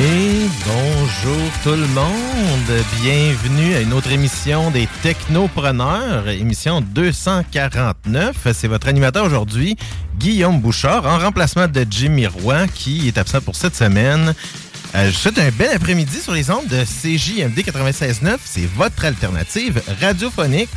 Bonjour tout le monde, bienvenue à une autre émission des Technopreneurs, émission 249. C'est votre animateur aujourd'hui, Guillaume Bouchard, en remplacement de Jimmy Roy, qui est absent pour cette semaine. Euh, je vous souhaite un bel après-midi sur les ondes de CJMD 96.9. C'est votre alternative radiophonique.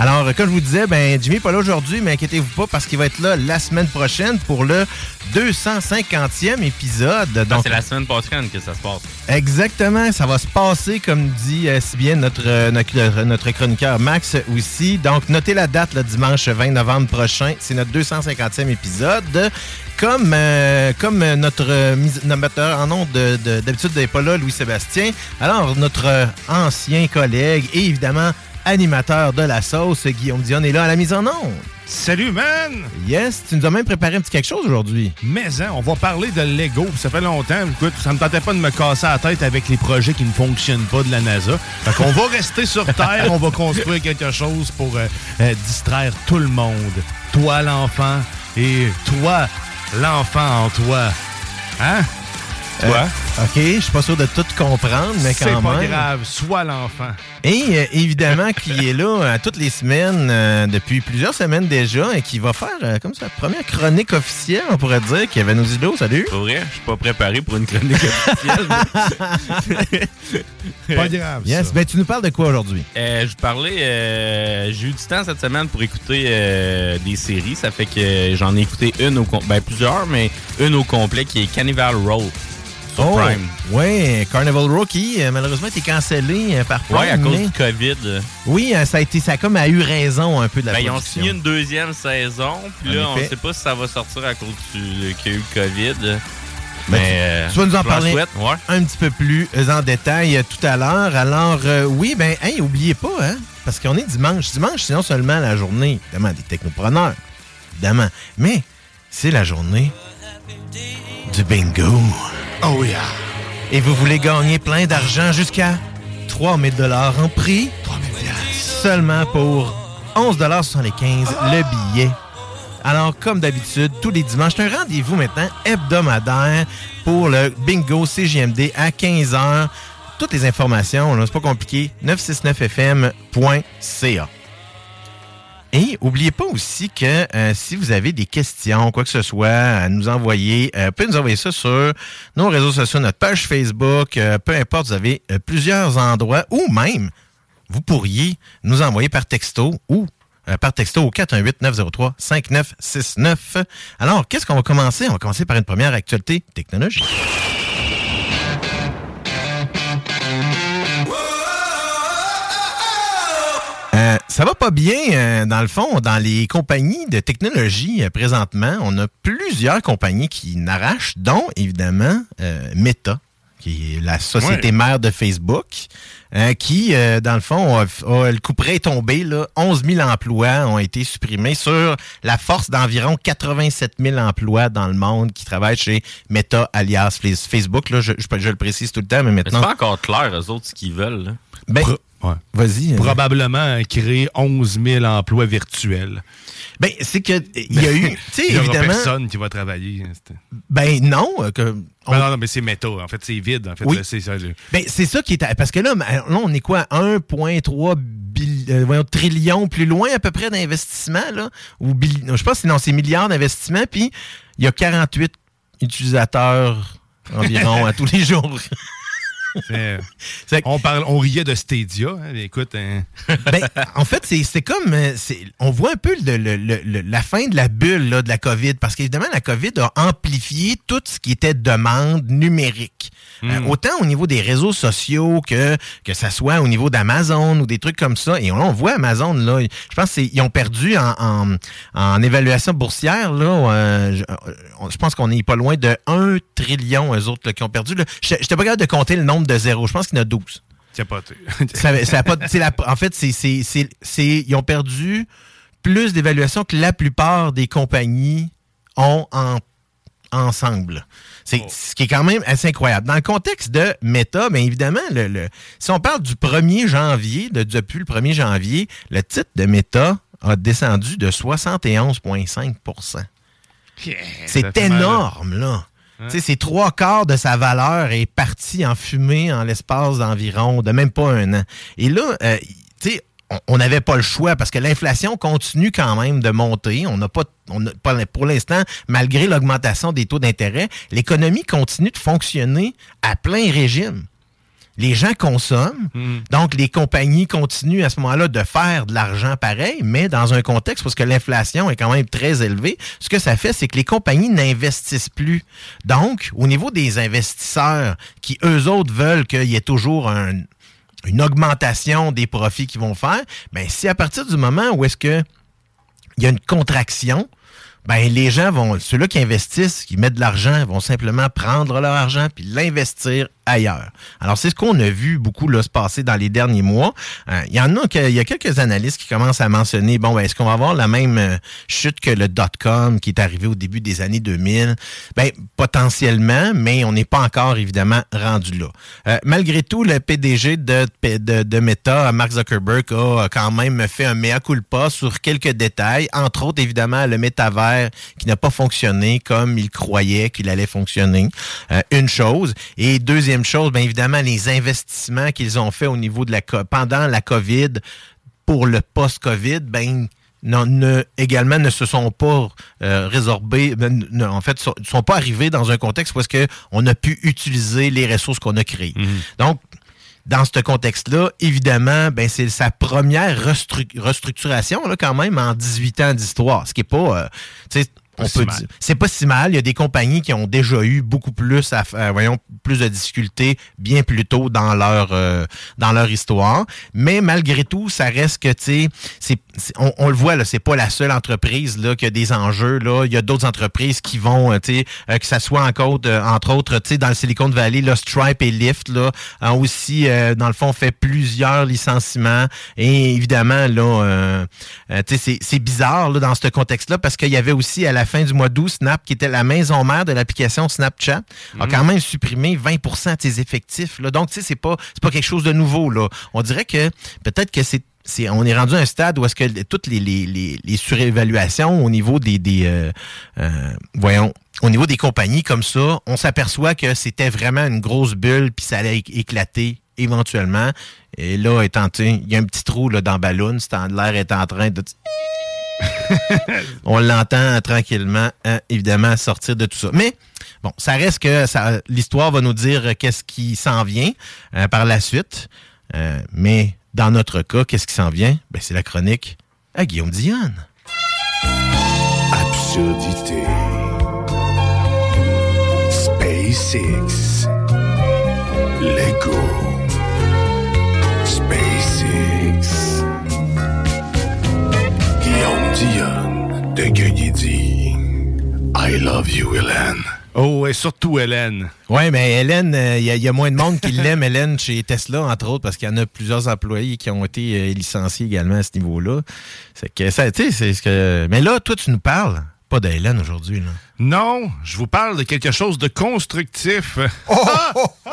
Alors, comme je vous disais, ben Jimmy n'est pas là aujourd'hui, mais inquiétez-vous pas parce qu'il va être là la semaine prochaine pour le 250e épisode. Ah, Donc, c'est la semaine prochaine que ça se passe. Exactement, ça va se passer comme dit euh, si bien notre, euh, notre, notre chroniqueur Max aussi. Donc notez la date le dimanche 20 novembre prochain, c'est notre 250e épisode. Comme, euh, comme euh, notre, euh, notre en nom de, de- d'habitude n'est pas là, Louis-Sébastien. Alors notre euh, ancien collègue et évidemment animateur de la sauce, Guillaume Dion est là à la mise en onde. Salut, man! Yes, tu nous as même préparé un petit quelque chose aujourd'hui. Mais hein, on va parler de Lego. Ça fait longtemps. Écoute, ça me tentait pas de me casser la tête avec les projets qui ne fonctionnent pas de la NASA. Fait qu'on va rester sur Terre, on va construire quelque chose pour euh, euh, distraire tout le monde. Toi, l'enfant, et toi, l'enfant en toi. Hein? Toi? Euh, OK, je suis pas sûr de tout comprendre, mais C'est quand pas même. grave, sois l'enfant. Et euh, évidemment, qui est là euh, toutes les semaines, euh, depuis plusieurs semaines déjà, et qui va faire euh, comme sa première chronique officielle, on pourrait dire, Kevin Ozido, salut. Pour vrai, je suis pas préparé pour une chronique officielle. Pas grave. Yes, ben tu nous parles de quoi aujourd'hui? Euh, je parlais, euh, j'ai eu du temps cette semaine pour écouter euh, des séries. Ça fait que j'en ai écouté une au ben plusieurs, mais une au complet qui est Carnival Row sur Oh, Prime. ouais, Carnival Rookie, euh, malheureusement, été cancellé euh, par Prime. Ouais, à cause mais- du COVID. Oui, euh, ça a été, ça a comme a eu raison un peu de la Ben, ils ont signé une deuxième saison, puis là, on effet. sait pas si ça va sortir à cause du- qu'il y a eu le COVID. Ben, Mais tu- euh, tu vas nous en parler souhaite, ouais. un petit peu plus en détail tout à l'heure. Alors, euh, oui, ben, hey, oubliez pas, hein, parce qu'on est dimanche. Dimanche, c'est non seulement la journée, évidemment, des technopreneurs, évidemment, mais c'est la journée du bingo. Oh yeah! Et vous voulez gagner plein d'argent jusqu'à 3000 dollars en prix? 3000 Seulement pour 11,75 le billet. Alors, comme d'habitude, tous les dimanches, c'est un rendez-vous maintenant hebdomadaire pour le bingo CGMD à 15h. Toutes les informations, c'est pas compliqué, 969fm.ca. Et n'oubliez pas aussi que euh, si vous avez des questions, quoi que ce soit, à nous envoyer, euh, vous pouvez nous envoyer ça sur nos réseaux sociaux, notre page Facebook, euh, peu importe, vous avez euh, plusieurs endroits, ou même, vous pourriez nous envoyer par texto ou par texto au 418-903-5969. Alors, qu'est-ce qu'on va commencer? On va commencer par une première actualité technologique. Ça va pas bien, euh, dans le fond, dans les compagnies de technologie euh, présentement. On a plusieurs compagnies qui n'arrachent, dont évidemment euh, Meta, qui est la société Ouais. mère de Facebook, euh, qui, euh, dans le fond, a- a- le coup près est tombé. Là, 11 000 emplois ont été supprimés sur la force d'environ 87 000 emplois dans le monde qui travaillent chez Meta, alias Face- Facebook. Là, je, je- je le précise tout le temps, mais Mais c'est maintenant... pas encore clair, eux autres, ce qu'ils veulent. là. Ben, ouais. vas-y. euh, Probablement créer 11 000 emplois virtuels. Ben, c'est que il y a eu, tu sais, Il y aura évidemment. personne qui va travailler. Ben non, euh, que on- Ben non, non, mais c'est méta. En fait, c'est vide. En fait, Oui. c'est ça. ben c'est ça qui est parce que là, là, on est quoi 1.3 bill- euh, trillion plus loin à peu près d'investissement là ou bill- je pense que c'est non, c'est milliards d'investissements puis il y a 48 utilisateurs environ à tous les jours. C'est- on, parle, on riait de Stadia. hein, Écoute, hein, Ben, en fait, c'est c'est comme. euh, On voit un peu le- le- le- le- la fin de la bulle là, de la COVID, parce qu'évidemment, la COVID a amplifié tout ce qui était demande numérique. Euh, autant au niveau des réseaux sociaux que que ça soit au niveau d'Amazon ou des trucs comme ça. Et on, on voit Amazon, là, je pense qu'ils ont perdu en, en, en évaluation boursière. Là, euh, je, euh, je pense qu'on est pas loin de 1 trillion, eux autres, là, qui ont perdu. Je n'étais pas capable de compter le nombre de zéros. Je pense qu'il y en a 12. capoté. Ça, ça a pas, c'est la- en fait, c'est, c'est, c'est, c'est- ils ont perdu plus d'évaluation que la plupart des compagnies ont en, ensemble. C'est ce qui est quand même assez incroyable. Dans le contexte de Meta, bien évidemment, le, le- si on parle du 1er janvier, de, depuis le 1er janvier, le titre de Meta a descendu de 71,5% C'est Ça fait mal, là. Sais, c'est trois quarts de sa valeur est parti en fumée en l'espace d'environ, de même pas un an. Et là, euh, tu sais, on- n'avait pas le choix parce que l'inflation continue quand même de monter. On n'a pas, on pour l'instant, malgré l'augmentation des taux d'intérêt, l'économie continue de fonctionner à plein régime. Les gens consomment, donc les compagnies continuent à ce moment-là de faire de l'argent pareil, mais dans un contexte parce que l'inflation est quand même très élevée, ce que ça fait, c'est que les compagnies n'investissent plus. Donc, au niveau des investisseurs qui, eux autres, veulent qu'il y ait toujours un- une augmentation des profits qu'ils vont faire, ben si à partir du moment où est-ce que il y a une contraction, ben les gens vont, ceux-là qui investissent, qui mettent de l'argent, vont simplement prendre leur argent puis l'investir Alors c'est ce qu'on a vu beaucoup là, se passer dans les derniers mois. Euh, Il y en a, que- il y a quelques analystes qui commencent à mentionner, bon, ben, est-ce qu'on va avoir la même euh, chute que le dot-com qui est arrivé au début des années 2000? Ben potentiellement, mais on n'est pas encore évidemment rendu là. Euh, malgré tout, le PDG de, de, de Meta, Mark Zuckerberg, a quand même fait un mea culpa sur quelques détails, entre autres évidemment le métavers qui n'a pas fonctionné comme il croyait qu'il allait fonctionner. Une chose. Et deuxième chose, bien évidemment, les investissements qu'ils ont fait au niveau de la pendant la COVID pour le post-COVID, ben non, ne, également ne se sont pas euh, résorbés, ben, ne- en fait, ne sont pas arrivés dans un contexte où est-ce que on a pu utiliser les ressources qu'on a créées. Donc, dans ce contexte-là, évidemment, ben c'est sa première restru- restructuration là, quand même en 18 ans d'histoire, ce qui est pas, euh, on peut dire, c'est pas si mal. Il y a des compagnies qui ont déjà eu beaucoup plus, à, euh, voyons, plus de difficultés bien plus tôt dans leur euh, dans leur histoire. Mais malgré tout, ça reste que tu sais, on, on le voit là, c'est pas la seule entreprise là qui a des enjeux là. Il y a d'autres entreprises qui vont, euh, tu sais, euh, que ça soit encore, euh, entre autres, tu sais, dans le Silicon Valley, là, Stripe et Lyft là, ont aussi, euh, dans le fond, fait plusieurs licenciements. Et évidemment là, tu sais, c'est, c'est bizarre là dans ce contexte-là parce qu'il y avait aussi à la fin du mois d'août Snap qui était la maison mère de l'application Snapchat a quand même supprimé 20% de ses effectifs. Là. Donc, tu sais, c'est pas, c'est pas quelque chose de nouveau. Là. On dirait que peut-être que c'est c'est, on est rendu à un stade où est-ce que toutes les, les, les, les surévaluations au niveau des, des euh, euh, voyons, au niveau des compagnies comme ça, on s'aperçoit que c'était vraiment une grosse bulle puis ça allait éc- éclater éventuellement. Et là, étant, il y a un petit trou là, dans en- l'air est en train de on l'entend tranquillement, hein, évidemment, sortir de tout ça. Mais bon, ça reste que l'histoire va nous dire qu'est-ce qui s'en vient euh, par la suite. Euh, mais dans notre cas, qu'est-ce qui s'en vient? Ben, c'est la chronique à Guillaume Dionne. Absurdité. SpaceX. Lego. De dit I love you, Hélène. Oh, et surtout Hélène. Oui, mais Hélène, il y, a moins de monde qui l'aime, Hélène, chez Tesla, entre autres, parce qu'il y en a plusieurs employés qui ont été euh, licenciés également à ce niveau-là. C'est que ça, tu sais, c'est ce que. Mais là, toi, tu nous parles pas d'Hélène aujourd'hui, là. Non, je vous parle de quelque chose de constructif. Oh, oh, oh,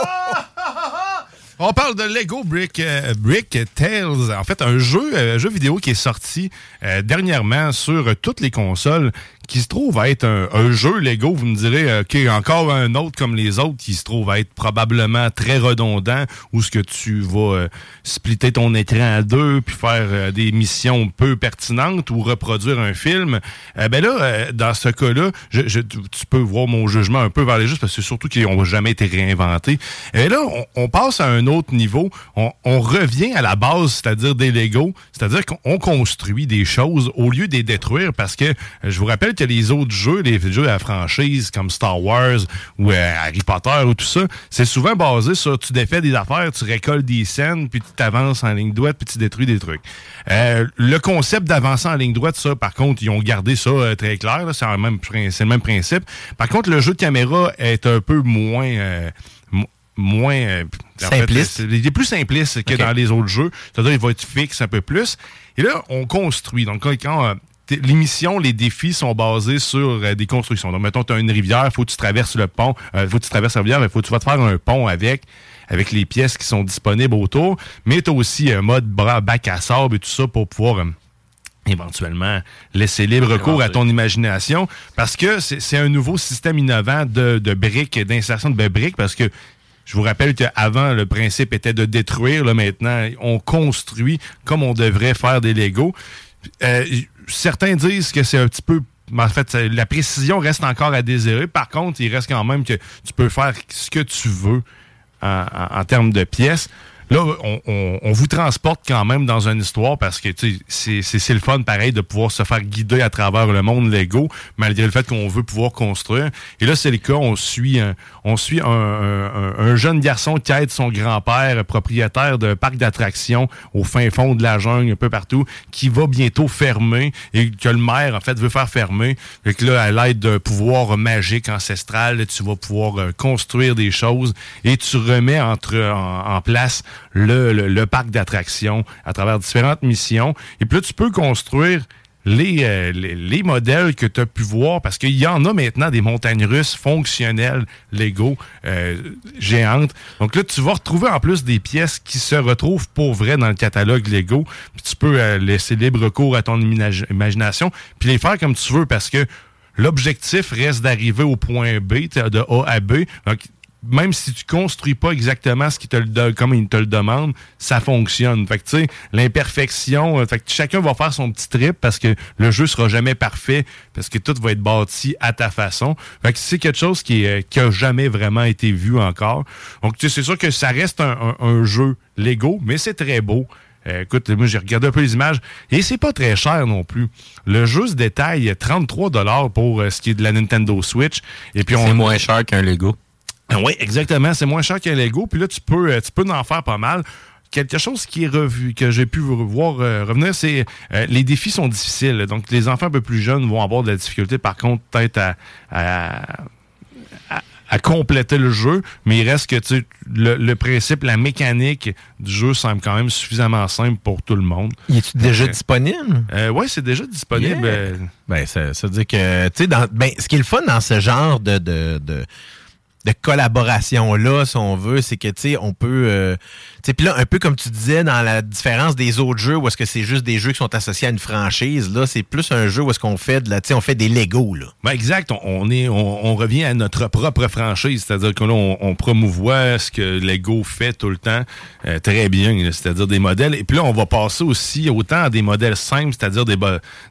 On parle de Lego Brick, euh, Brick Tales. En fait, un jeu, euh, vidéo qui est sorti euh, dernièrement sur toutes les consoles qui se trouve à être un, jeu Lego, vous me direz, OK, encore un autre comme les autres qui se trouve à être probablement très redondant, où ce que tu vas splitter ton écran à deux, puis faire des missions peu pertinentes ou reproduire un film. ben là, dans ce cas-là, je, tu peux voir mon jugement un peu vers les justes, parce que surtout qu'ils n'ont jamais été réinventés. Et là, on, on passe à un autre niveau. On, revient à la base, c'est-à-dire des Lego, c'est-à-dire qu'on construit des choses au lieu de les détruire parce que je vous rappelle les autres jeux, les jeux à la franchise comme Star Wars ou euh, Harry Potter ou tout ça, c'est souvent basé sur tu défais des affaires, tu récoltes des scènes, puis tu t'avances en ligne droite, puis tu détruis des trucs. Euh, le concept d'avancer en ligne droite, ça, par contre, ils ont gardé ça euh, très clair. C'est le, même principe. Par contre, le jeu de caméra est un peu moins moins. Euh, simpliste. il est plus simpliste que dans les autres jeux. C'est-à-dire, il va être fixe un peu plus. Et là, on construit. Donc, quand. Euh, l'émission, les défis sont basés sur euh, des constructions. Donc, mettons, tu as une rivière, il faut que tu traverses le pont, il faut que tu traverses la rivière, mais faut que tu vas te faire un pont avec, avec les pièces qui sont disponibles autour. Mais tu as aussi un mode bras, bac à sable et tout ça pour pouvoir éventuellement laisser libre cours à ton imagination parce que c'est un nouveau système innovant de, de briques, d'insertion de briques parce que je vous rappelle qu'avant, le principe était de détruire. Là, maintenant, on construit comme on devrait faire des Legos. Euh, certains disent que c'est un petit peu en fait, la précision reste encore à désirer. Par contre, il reste quand même que tu peux faire ce que tu veux en termes de pièces. Là, on, vous transporte quand même dans une histoire parce que c'est le fun pareil de pouvoir se faire guider à travers le monde Lego, malgré le fait qu'on veut pouvoir construire. Et là, c'est le cas, on suit un, on suit un, jeune garçon qui aide son grand-père, propriétaire d'un parc d'attractions au fin fond de la jungle, un peu partout, qui va bientôt fermer et que le maire, en fait, veut faire fermer. Et que là, à l'aide d'un pouvoir magique ancestral, tu vas pouvoir euh, construire des choses et tu remets entre, en place le, parc d'attractions à travers différentes missions. Et puis là, tu peux construire les, euh, les, modèles que tu as pu voir, parce qu'il y en a maintenant des montagnes russes fonctionnelles, Lego, euh, géantes. Donc là, tu vas retrouver en plus des pièces qui se retrouvent pour vrai dans le catalogue Lego. Puis tu peux euh, laisser libre cours à ton imagination, puis les faire comme tu veux, parce que l'objectif reste d'arriver au point B, de A à B. même si tu construis pas exactement ce qu'il te le comme il te le demande, ça fonctionne. Fait que tu sais, l'imperfection, euh, fait que chacun va faire son petit trip parce que le jeu sera jamais parfait parce que tout va être bâti à ta façon. Fait que c'est quelque chose qui est, qui a jamais vraiment été vu encore. Donc tu sais, c'est sûr que ça reste un, jeu Lego, mais c'est très beau. Euh, écoute, moi j'ai regardé un peu les images et c'est pas très cher non plus. Le jeu se détaille 33 dollars pour euh, ce qui est de la Nintendo Switch et puis on c'est moins cher qu'un Lego. Ah oui, exactement. C'est moins cher qu'un Lego. Puis là, tu peux, euh, tu peux en faire pas mal quelque chose qui est revu, que j'ai pu voir euh, revenir, c'est euh, les défis sont difficiles. Donc, les enfants un peu plus jeunes vont avoir de la difficulté, par contre, peut-être à, à, compléter le jeu, mais il reste que tu le, le, principe, la mécanique du jeu semble quand même suffisamment simple pour tout le monde. Il est déjà disponible? oui, c'est déjà disponible. Ben, ça, ça veut dire que, tu sais, ben, ce qui est le fun dans ce genre de, de, de de collaboration là si on veut c'est que tu sais on peut euh, puis là, un peu comme tu disais, dans la différence des autres jeux, où est-ce que c'est juste des jeux qui sont associés à une franchise, là, c'est plus un jeu où est-ce qu'on fait de la, on fait des Lego, là. Ben exact. On, est, on, revient à notre propre franchise. C'est-à-dire que là, on, promouvoit ce que Lego fait tout le temps euh, très bien, c'est-à-dire des modèles. Et puis là, on va passer aussi autant à des modèles simples, c'est-à-dire des,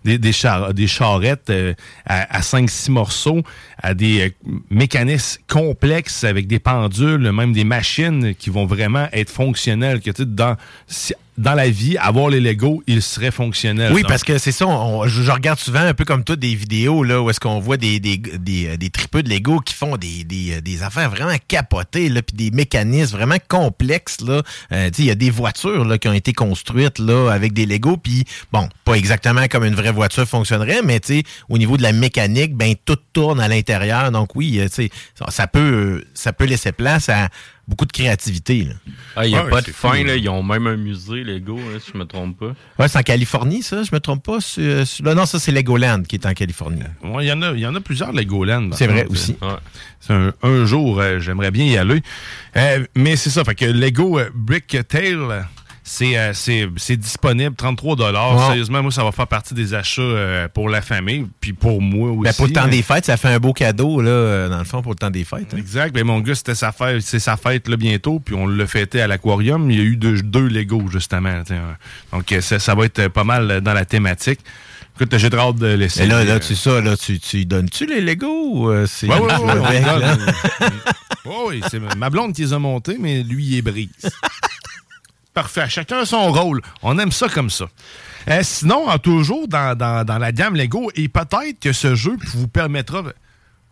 des, des, des charrettes euh, à, à 5-6 morceaux, à des euh, mécanismes avec des pendules, même des machines qui vont vraiment être fonctionnelles que tu dans dans la vie, avoir les Lego, il serait fonctionnel. Oui, Donc, parce que c'est ça, on- je, je regarde souvent un peu comme toi des vidéos là, où est-ce qu'on voit des, des, des, euh, des tripeux de Lego qui font des, des, euh, des affaires vraiment capotées, là, puis des mécanismes vraiment complexes. là. Euh, tu sais, Il y a des voitures là, qui ont été construites là, avec des Lego, puis bon, pas exactement comme une vraie voiture fonctionnerait, mais tu sais, au niveau de la mécanique, ben tout tourne à l'intérieur. Donc oui, euh, tu sais, ça, ça peut, ça peut laisser place à beaucoup de créativité. là. Ah, il n'y a Ouais, pas de fin, cool. là. Ils ont même un musée, Lego, hein, si je me trompe pas. Ouais, c'est en Californie, ça, je me trompe pas. sur- sur- là, non, ça, c'est Legoland qui est en Californie. ouais, il y en a, il y en a plusieurs Legoland. C'est vrai aussi. Ouais. Un, un jour, euh, j'aimerais bien y aller. Euh, mais c'est ça, fait que Lego euh, Brick Tail, euh, c'est euh, c'est- c'est disponible, 33 Wow. Sérieusement, moi, ça va faire partie des achats euh, pour la famille, puis pour moi aussi. Ben, pour le temps hein. des fêtes, ça fait un beau cadeau, là, euh, dans le fond, pour le temps des fêtes. hein. Exact. Ben, mon gars, c'était sa fête, c'est sa fête là, bientôt, puis on l'a fêté à l'aquarium. Il y a eu deux, deux Lego, justement. hein. Donc, euh, ça, ça va être pas mal euh, dans la thématique. Écoute, j'ai très hâte de laisser. Et là, là, tu ça, là, tu, tu donnes-tu les Lego euh, c'est Ouais, ouais? Ouais, oui, c'est ma blonde qui les a montés, mais lui, il est brise. Parfait. Chacun son rôle. On aime ça comme ça. Euh, sinon, toujours dans, dans- la gamme Lego, et peut-être que ce jeu vous permettra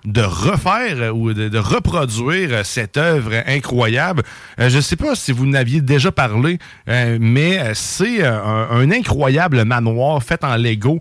de refaire euh, ou de, reproduire euh, cette œuvre incroyable. Je ne sais pas si vous n'aviez déjà parlé, mais c'est un, incroyable manoir fait en Lego.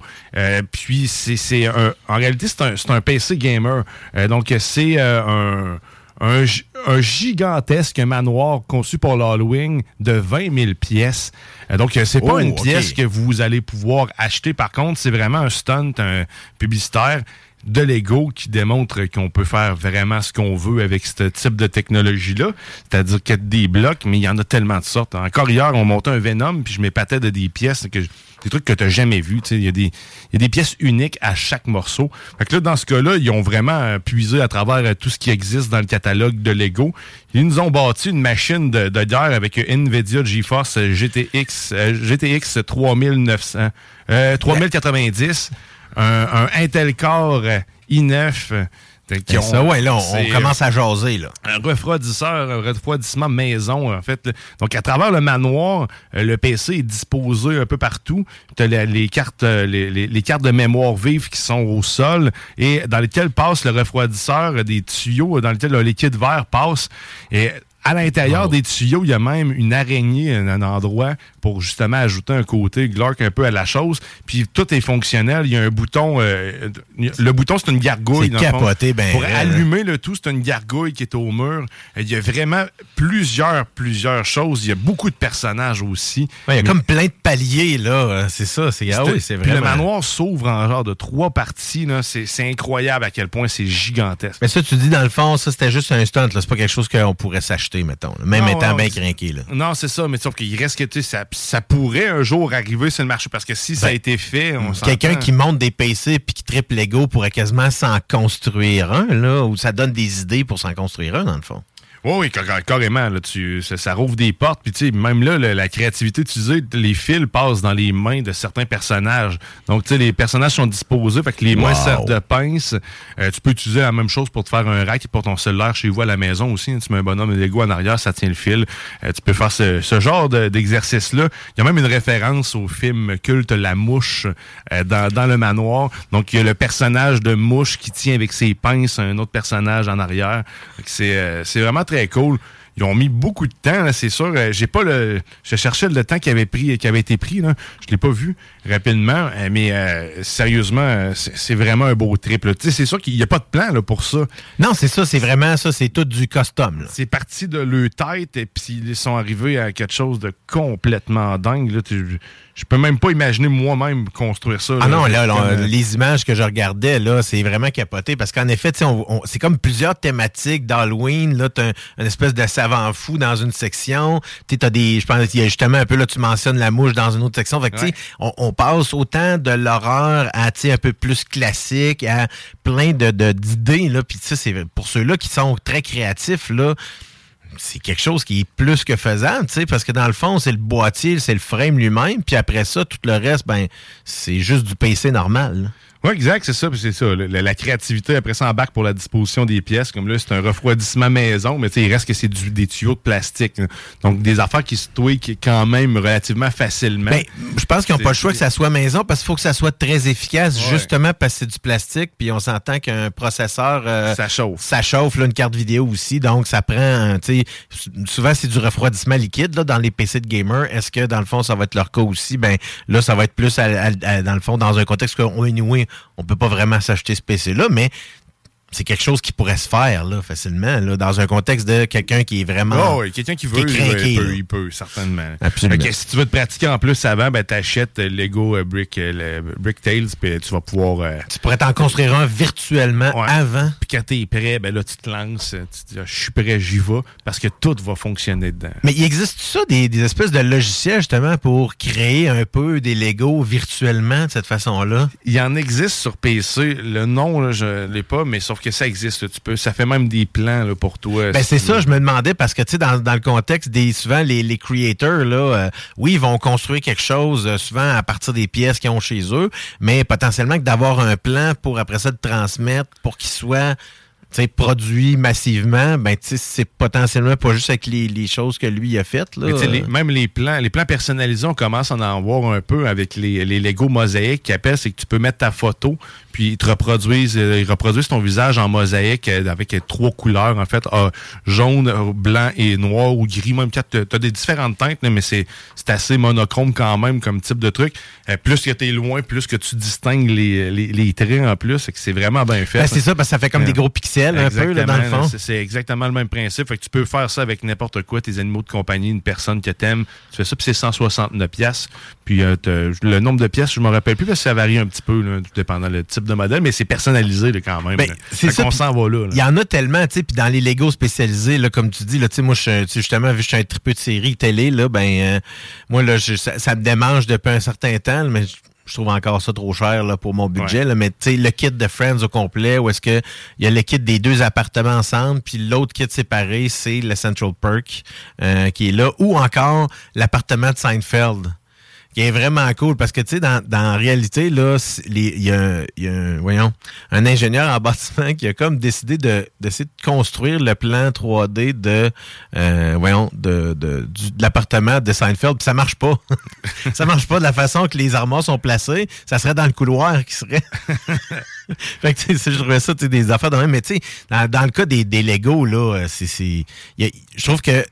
Puis c'est en réalité c'est un, PC gamer. Donc c'est un un, un gigantesque manoir conçu pour l'Halloween de 20 000 pièces. Euh, donc, euh, c'est pas Oh, une pièce que vous allez pouvoir acheter. Par contre, c'est vraiment un stunt un publicitaire de Lego qui démontre qu'on peut faire vraiment ce qu'on veut avec ce type de technologie-là. C'est-à-dire qu'il y a des blocs, mais il y en a tellement de sortes. Encore hier, on montait un Venom, puis je m'épatais de des pièces, que je- des trucs que tu n'as jamais vus. Il y, a des- pièces uniques à chaque morceau. Fait que là, dans ce cas-là, ils ont vraiment euh, puisé à travers euh, tout ce qui existe dans le catalogue de Lego. Ils nous ont bâti une machine de, de guerre avec NVIDIA GeForce GTX, euh, GTX 3900, euh, 3090, un, un Intel Core euh, i9. Euh, qui Ben, ça, ouais, là, on, on c'est, commence à jaser, là. un refroidisseur, un refroidissement maison, en fait. là. Donc, à travers le manoir, euh, le PC est disposé un peu partout. Tu as les, cartes, euh, les, les- les cartes de mémoire vive qui sont au sol et dans lesquelles passe le refroidisseur, euh, des tuyaux dans lesquels le liquide vert passe. Et à l'intérieur des tuyaux, il y a même une araignée, un endroit pour justement ajouter un côté glauque un peu à la chose. Puis tout est fonctionnel. Il y a un bouton. euh, le bouton, c'est une gargouille. Le fond. capoté, ben Pour raide. allumer le tout, c'est une gargouille qui est au mur. Il y a vraiment plusieurs, plusieurs choses. Il y a beaucoup de personnages aussi. Ouais, il y a comme plein de paliers, là. euh, C'est ça. C'est ah oui, c'est vraiment. Le manoir s'ouvre en genre de trois parties. C'est incroyable à quel point c'est gigantesque. Mais ça, tu dis, dans le fond, ça, c'était juste un stunt. C'est pas quelque chose qu'on pourrait s'acheter, mettons. là. Même Non, étant bien craqué, là. Non, c'est ça, mais sauf qu'il reste que tu sais, ça, pourrait un jour arriver sur le marché parce que si ça a Ben, été fait, on Quelqu'un qui monte des PC puis qui triple Lego pourrait quasiment s'en construire un, là, ou ça donne des idées pour s'en construire un, dans le fond. Oui, oui, car- carrément. Là, tu, ça, ça rouvre des portes. Puis, tu sais, même là, la créativité utilisée, les fils passent dans les mains de certains personnages. Donc, tu sais, les personnages sont disposés. Fait que les mains Wow. servent de pince. Euh, tu peux utiliser la même chose pour te faire un rack pour ton cellulaire chez vous à la maison aussi. hein. Tu mets un bonhomme de Lego en arrière, ça tient le fil. Euh, tu peux faire ce, ce genre de- d'exercice-là. Il y a même une référence au film culte La Mouche euh, dans, dans le manoir. Donc, il y a le personnage de Mouche qui tient avec ses pinces un autre personnage en arrière. C'est vraiment très cool. Ils ont mis beaucoup de temps, là, c'est sûr. Euh, J'ai pas le. Je cherchais le temps qui avait pris, qui avait été pris. Là. Je l'ai pas vu rapidement, euh, mais euh, sérieusement, c'est vraiment un beau trip. là. Tu sais, C'est sûr qu'il n'y a pas de plan là, pour ça. Non, c'est ça, c'est vraiment ça, c'est tout du custom. C'est parti de leur tête et puis ils sont arrivés à quelque chose de complètement dingue. Là. Je peux même pas imaginer moi-même construire ça. Ah non, là, Comme, euh, les images que je regardais, là, c'est vraiment capoté parce qu'en effet, on- on- c'est comme plusieurs thématiques d'Halloween. Là, t'as un, une espèce de savant fou dans une section. Tu as des, je pense, il y a justement un peu, là, tu mentionnes la mouche dans une autre section. Fait que, Ouais. on, on passe autant de l'horreur à, un peu plus classique, à plein de, de- d'idées, là. Puis c'est pour ceux-là qui sont très créatifs, là, c'est quelque chose qui est plus que faisable, tu sais, parce que dans le fond, c'est le boîtier, c'est le frame lui-même, puis après ça, tout le reste, ben, c'est juste du PC normal. là. Oui, exact, c'est ça. C'est ça. La, la créativité, après ça, embarque pour la disposition des pièces. Comme là, c'est un refroidissement maison, mais tu sais, il reste que c'est du- des tuyaux de plastique. Donc, des affaires qui se tweakent quand même relativement facilement. Ben, je pense qu'ils n'ont pas le choix que ça soit maison parce qu'il faut que ça soit très efficace, Ouais. justement parce que c'est du plastique. Puis on s'entend qu'un processeur. euh, ça chauffe. ça chauffe, là, une carte vidéo aussi. Donc, ça prend, euh, tu sais, s- souvent, c'est du refroidissement liquide là, dans les PC de gamer. Est-ce que, dans le fond, ça va être leur cas aussi? Ben, là, ça va être plus, à- à- à- dans le fond, dans un contexte qu'on anyway, on peut pas vraiment s'acheter ce PC-là, mais c'est quelque chose qui pourrait se faire là, facilement, là, dans un contexte de quelqu'un qui est vraiment. Oh, oui, quelqu'un qui veut, qui il, peut, il peut, certainement. Absolument. Fait que si tu veux te pratiquer en plus avant, ben t'achètes Lego euh, Brick, euh, le Brick Tales, puis tu vas pouvoir. euh, Tu pourrais t'en construire un virtuellement Ouais. avant. Puis quand t'es prêt, ben là, tu te lances, tu te dis, Ah, je suis prêt, j'y vais, parce que tout va fonctionner dedans. Mais il existe ça, des, des espèces de logiciels justement pour créer un peu des Lego virtuellement de cette façon-là? Il y en existe sur PC. Le nom, là, je l'ai pas, mais sauf que ça existe. là. Tu peux, ça fait même des plans là, pour toi. Ben, c'est ça, je me demandais parce que tu sais, dans, dans le contexte des souvent les, les creators, là, euh, oui, ils vont construire quelque chose euh, souvent à partir des pièces qu'ils ont chez eux, mais potentiellement que d'avoir un plan pour après ça de transmettre pour qu'il soit produit massivement, ben c'est potentiellement pas juste avec les, les choses que lui a faites. Là. Mais les- même les plans, les plans personnalisés, on commence à en voir un peu avec les, les Lego mosaïques qui appellent, c'est que tu peux mettre ta photo, puis ils te reproduisent, euh, ils reproduisent ton visage en mosaïque euh, avec euh, trois couleurs, en fait, euh, jaune, blanc et noir ou gris. Même tu as des différentes teintes, mais c'est assez monochrome quand même comme type de truc. Euh, plus que tu es loin, plus que tu distingues les, traits en plus, c'est que c'est vraiment bien fait. Ben, c'est ça, parce que ça fait comme des gros pixels un peu, là, dans le fond. c'est- exactement le même principe. Fait que tu peux faire ça avec n'importe quoi, tes animaux de compagnie, une personne que t'aimes. Tu fais ça, puis c'est 169 pièces. Puis euh, le nombre de pièces, je me rappelle plus parce que ça varie un petit peu, là, tout dépendant le type de modèle, mais c'est personnalisé là, quand même. Ben, c'est ça, puis s'en va là. Il y en a tellement, tu sais, puis dans les Lego spécialisés, là, comme tu dis, là, tu sais, moi, je justement, vu que je suis un tripeux de série télé, là, ben, euh, moi, là, je- ça, ça me démange depuis un certain temps, mais je, trouve encore ça trop cher là, pour mon budget. là, mais tu sais, le kit de Friends au complet, où est-ce que il y a le kit des deux appartements ensemble, puis l'autre kit séparé, c'est le Central Perk euh, qui est là, ou encore l'appartement de Seinfeld qui est vraiment cool. Parce que tu sais dans, dans la réalité là il y a, y a un, voyons un ingénieur en bâtiment qui a comme décidé de d'essayer de construire le plan 3D de euh, voyons de de, de l'appartement de Seinfeld. Puis ça marche pas. Ça marche pas de la façon que les armoires sont placées. Ça serait dans le couloir qui serait. Fait que, tu sais, je trouvais ça, tu des affaires de même. Mais, tu sais, dans, dans le cas des, des Lego, là, euh, c'est, c'est, je trouve que,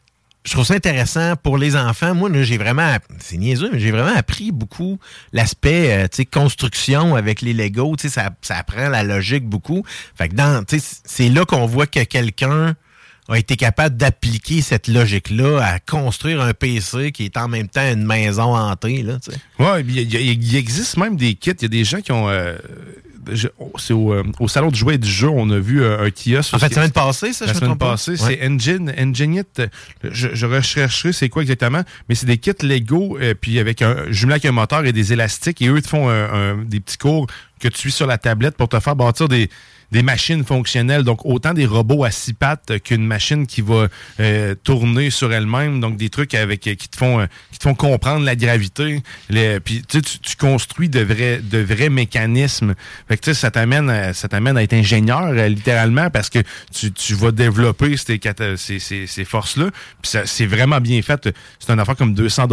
je trouve ça intéressant pour les enfants. Moi, j'ai vraiment, c'est niaiseux, mais j'ai vraiment appris beaucoup l'aspect, euh, tu sais, construction avec les Lego. Tu sais, ça, ça apprend la logique beaucoup. Fait que dans, tu sais, c'est là qu'on voit que quelqu'un a été capable d'appliquer cette logique-là à construire un PC qui est en même temps une maison hantée, là, tu sais. Ouais, il, il existe même des kits. Il y a des gens qui ont. euh, c'est au, euh, au salon de jouets et du jeu, on a vu euh, un kiosque. En fait, semaine passée, ça, La je me semaine trompe pas? passée, Ouais. c'est Engine, Enginite. Je, je rechercherai c'est quoi exactement, mais c'est des kits Lego, euh, puis avec un jumelé avec un moteur et des élastiques, et eux te font un- un- des petits cours que tu suis sur la tablette pour te faire bâtir des, des machines fonctionnelles. Donc, autant des robots à six pattes qu'une machine qui va euh, tourner sur elle-même. Donc, des trucs avec euh, qui te font euh, qui te font comprendre la gravité. Les- puis, tu, tu, construis de vrais, de vrais mécanismes. Fait que, ça t'amène, ça t'amène à être ingénieur, euh, littéralement, parce que tu, tu vas développer ces, ces, ces, ces forces-là. Puis, c'est vraiment bien fait. C'est une affaire comme 200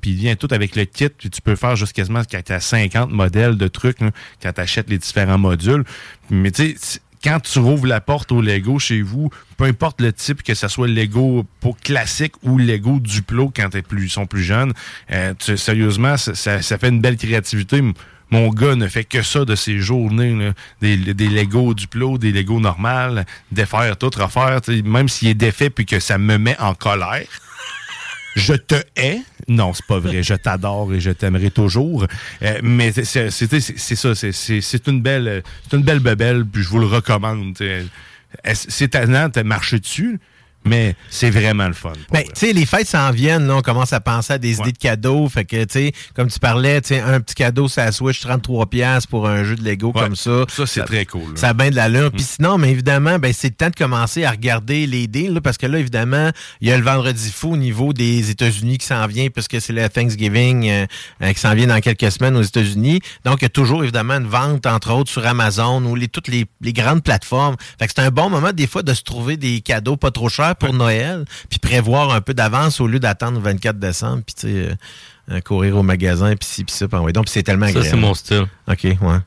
puis il vient tout avec le kit. Puis, tu peux faire juste quasiment à 50 modèles de trucs là, quand tu achètes les différents modules. Mais, tu sais, quand tu rouvres la porte au Lego chez vous, peu importe le type, que ce soit Lego pour classique ou Lego Duplo quand ils sont plus jeunes, euh, tu- sérieusement, ça, fait une belle créativité. Mon gars ne fait que ça de ses journées, là. des, des Lego Duplo, des Lego normales, défaire tout, refaire, même s'il est défait puis que ça me met en colère. Je te hais. Non, c'est pas vrai. Je t'adore et je t'aimerai toujours. Euh, mais c'est- ça. c'est- une belle, c'est une belle bebelle. Puis je vous le recommande. C'est tannant de marcher dessus. Mais c'est vraiment le fun. Ben, tu sais, les fêtes s'en viennent, là, on commence à penser à des idées de cadeaux. Fait que, tu sais, comme tu parlais, tu sais, un petit cadeau, ça Switch 33$ pour un jeu de Lego comme ça. Ça, c'est très cool. là. Ça a bien de l'allure. Puis sinon, mais évidemment, ben, c'est le temps de commencer à regarder les deals, là, parce que là, évidemment, il y a le vendredi fou au niveau des États-Unis qui s'en vient, puisque c'est le Thanksgiving euh, euh, qui s'en vient dans quelques semaines aux États-Unis. Donc, il y a toujours, évidemment, une vente, entre autres, sur Amazon ou les, toutes les, les grandes plateformes. Fait que c'est un bon moment, des fois, de se trouver des cadeaux pas trop chers pour Noël, puis prévoir un peu d'avance au lieu d'attendre le 24 décembre, puis, tu sais, euh, euh, courir au magasin, puis ci, puis ça. puis. Donc, c'est tellement Ça, agréable. c'est mon style. OK, ouais.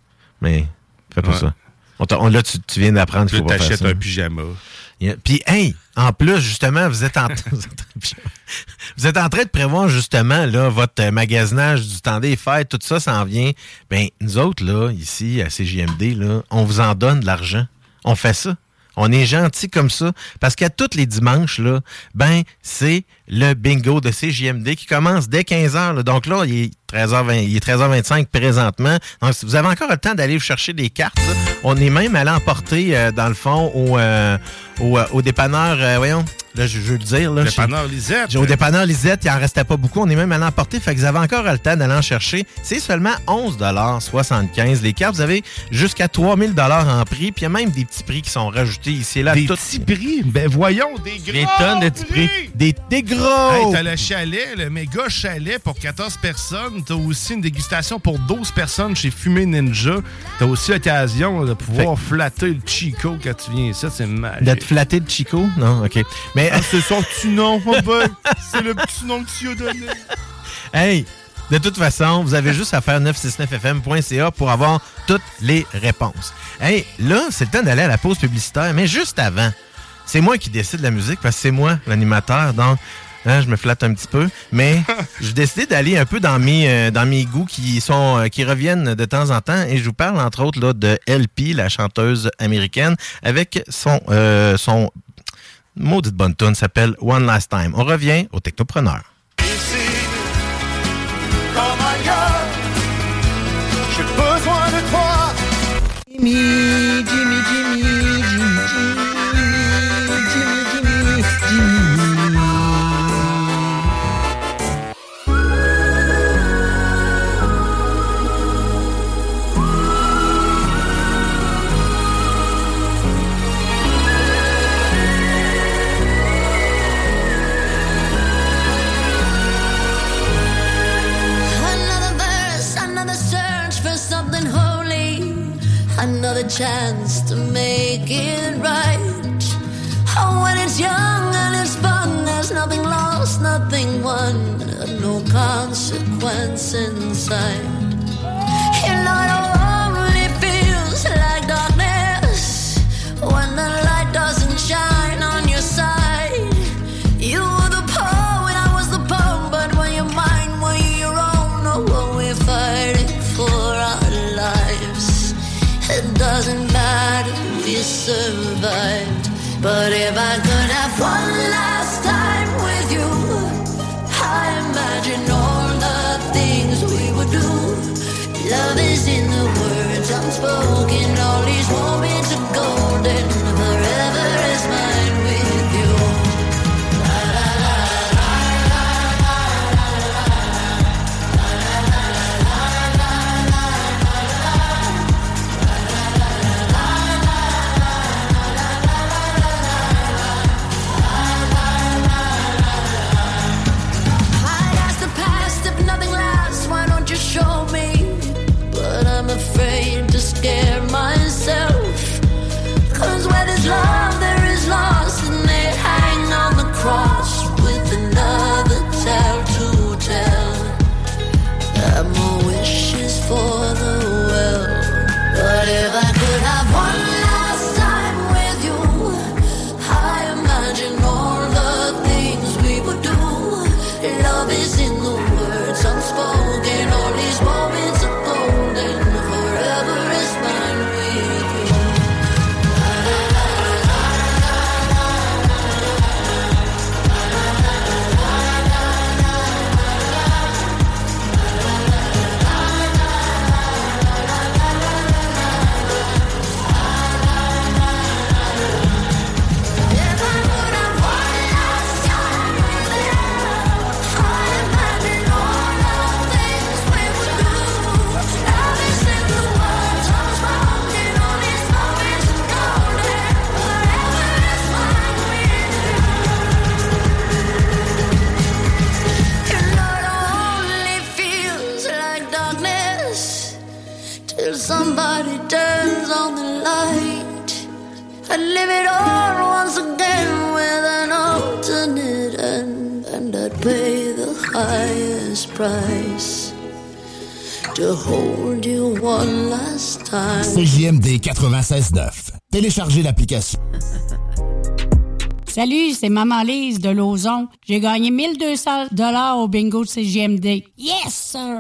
Mais fais pas Ouais. ça. On t'a- on- là, tu, tu viens d'apprendre qu'il faut pas faire t'achètes ça. un pyjama. Yeah. Puis, hey, en plus, justement, vous êtes en, vous êtes en- vous êtes en train de prévoir, justement, là, votre euh, magasinage du temps des fêtes, tout ça s'en vient. Ben, nous autres, là, ici, à CJMD, là, on vous en donne de l'argent. On fait ça. On est gentil comme ça. Parce qu'à tous les dimanches, là, ben, c'est le bingo de CJMD qui commence dès 15h. là. Donc là, il est 13h20, il est 13h25 présentement. Donc, si vous avez encore le temps d'aller vous chercher des cartes. là. On est même allé emporter, euh, dans le fond, au, euh, au, euh, au dépanneur, euh, voyons, là, je, je veux le dire. Là, Dépanneur Lisette. Au dépanneur Lisette, il en restait pas beaucoup. On est même allé emporter. Fait que vous avez encore le temps d'aller en chercher. C'est seulement 11,75 Les cartes, vous avez jusqu'à 3000 en prix. Puis il y a même des petits prix qui sont rajoutés ici et là. Des Tout- petits prix? Ben voyons, des gros Des tonnes de petits prix. Des, des gros! Hey, t'as le chalet, le méga chalet pour 14 personnes. T'as aussi une dégustation pour 12 personnes chez Fumé Ninja. T'as aussi l'occasion de pouvoir flatter le Chico quand tu viens ici. C'est magique. D'être flatté de Chico? Non, OK. Mais, Ah, c'est son petit nom, mon boy. C'est le petit nom que tu as donné. hey, de toute façon, vous avez juste à faire 969fm.ca pour avoir toutes les réponses. Hey, là, c'est le temps d'aller à la pause publicitaire, mais juste avant, c'est moi qui décide de la musique parce que c'est moi l'animateur, donc hein, je me flatte un petit peu. Mais j'ai décidé d'aller un peu dans mes, euh, dans mes goûts qui sont euh, qui reviennent de temps en temps et je vous parle entre autres là, de LP, la chanteuse américaine, avec son, euh, son maudite bonne tune s'appelle One Last Time. On revient au Technopreneur. comme ailleurs. J'ai besoin de toi. Jimmy, Jimmy, Jimmy, Jimmy, chance to make it right. Oh, when it's young and it's fun, there's nothing lost, nothing won, no consequence inside. Survived. But if I could have one 96.9. Téléchargez l'application. Salut, c'est Maman Lise de Lauson. J'ai gagné 1200 dollars au bingo de CGMD. Yes, sir!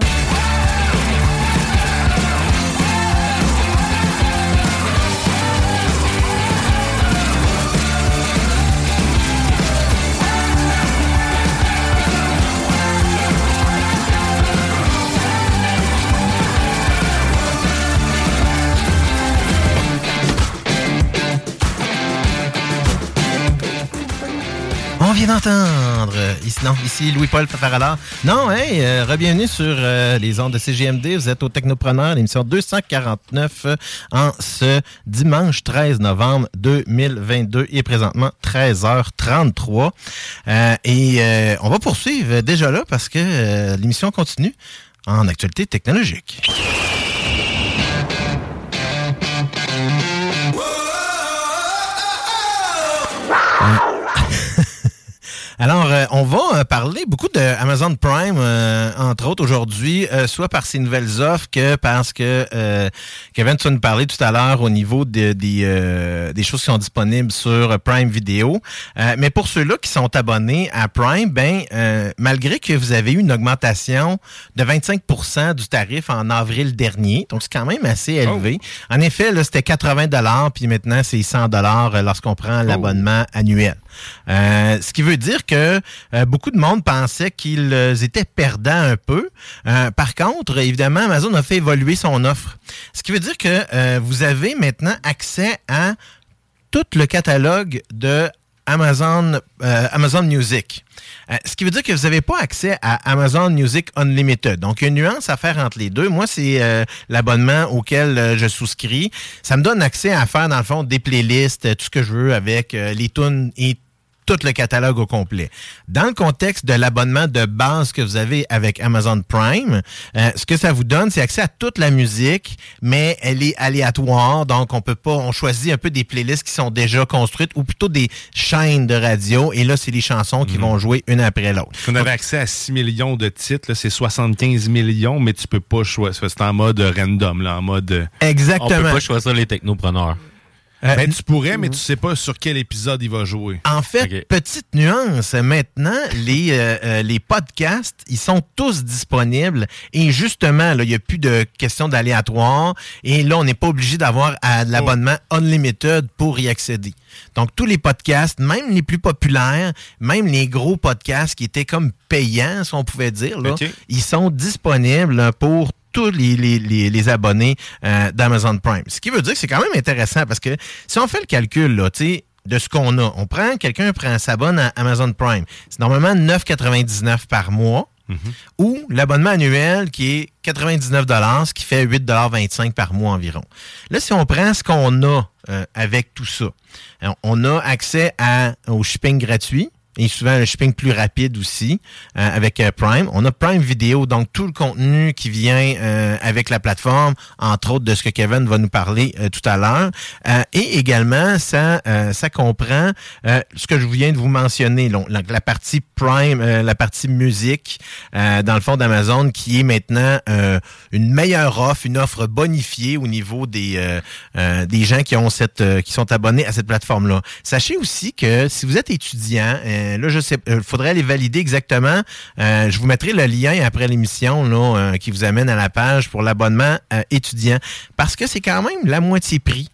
D'entendre, ici, non, ici Louis-Paul Fafarala. Non, hey, euh, re-bienvenue sur euh, les ondes de CGMD. Vous êtes au Technopreneur, l'émission 249 euh, en ce dimanche 13 novembre 2022 et présentement 13h33. Euh, et euh, on va poursuivre déjà là parce que euh, l'émission continue en actualité technologique. Alors, euh, on va euh, parler beaucoup de Amazon Prime, euh, entre autres aujourd'hui, euh, soit par ses nouvelles offres que parce que euh, Kevin, tu nous parlais tout à l'heure au niveau de- euh, des choses qui sont disponibles sur Prime Video. Euh, mais pour ceux-là qui sont abonnés à Prime, ben euh, malgré que vous avez eu une augmentation de 25% du tarif en avril dernier, donc c'est quand même assez élevé. En effet, là, c'était 80 dollars, puis maintenant c'est 100 dollars lorsqu'on prend l'abonnement annuel. Euh, ce qui veut dire que euh, beaucoup de monde pensait qu'ils euh, étaient perdants un peu. Euh, par contre, évidemment, Amazon a fait évoluer son offre. Ce qui veut dire que vous avez maintenant accès à tout le catalogue de Amazon, Amazon Music. Ce qui veut dire que vous n'avez pas accès à Amazon Music Unlimited. Donc, il y a une nuance à faire entre les deux. Moi, c'est l'abonnement auquel je souscris. Ça me donne accès à faire, dans le fond, des playlists, tout ce que je veux avec les tunes et tout le catalogue au complet. Dans le contexte de l'abonnement de base que vous avez avec Amazon Prime, euh, ce que ça vous donne, c'est accès à toute la musique, mais elle est aléatoire, donc on peut pas, on choisit un peu des playlists qui sont déjà construites ou plutôt des chaînes de radio, et là c'est les chansons qui vont jouer une après l'autre. On avait accès à 6 millions de titres, c'est 75 millions, mais tu peux pas choisir. C'est en mode random, là, en mode. euh, Exactement. On peut pas choisir les technopreneurs. Euh, Ben, tu pourrais, mais tu sais pas sur quel épisode il va jouer. En fait, petite nuance, maintenant, les, euh, euh, les podcasts, ils sont tous disponibles. Et justement, là, il n'y a plus de question d'aléatoire. Et là, on n'est pas obligé d'avoir à l'abonnement Unlimited pour y accéder. Donc, tous les podcasts, même les plus populaires, même les gros podcasts qui étaient comme payants, si on pouvait dire, là, ils sont disponibles pour tous les, les, les, les abonnés euh, d'Amazon Prime. Ce qui veut dire que c'est quand même intéressant parce que si on fait le calcul, là, tu sais, de ce qu'on a, on prend, quelqu'un prend, s'abonne à Amazon Prime. C'est normalement 9,99 par mois. Ou l'abonnement annuel qui est 99 ce qui fait 8,25 par mois environ. Là, si on prend ce qu'on a euh, avec tout ça, euh, on a accès à, au shipping gratuit, et souvent le shipping plus rapide aussi euh, avec euh, Prime. On a Prime Vidéo, donc tout le contenu qui vient euh, avec la plateforme, entre autres de ce que Kevin va nous parler euh, tout à l'heure. Euh, et également, ça, ça comprend ce que je viens de vous mentionner, donc, la, la partie Prime, la partie musique, dans le fond d'Amazon, qui est maintenant une meilleure offre, une offre bonifiée au niveau des, des gens qui ont cette, qui sont abonnés à cette plateforme-là. Sachez aussi que si vous êtes étudiant, euh, là, je sais, il faudrait aller valider exactement. Euh, je vous mettrai le lien après l'émission là, euh, qui vous amène à la page pour l'abonnement euh, étudiant, parce que c'est quand même la moitié prix.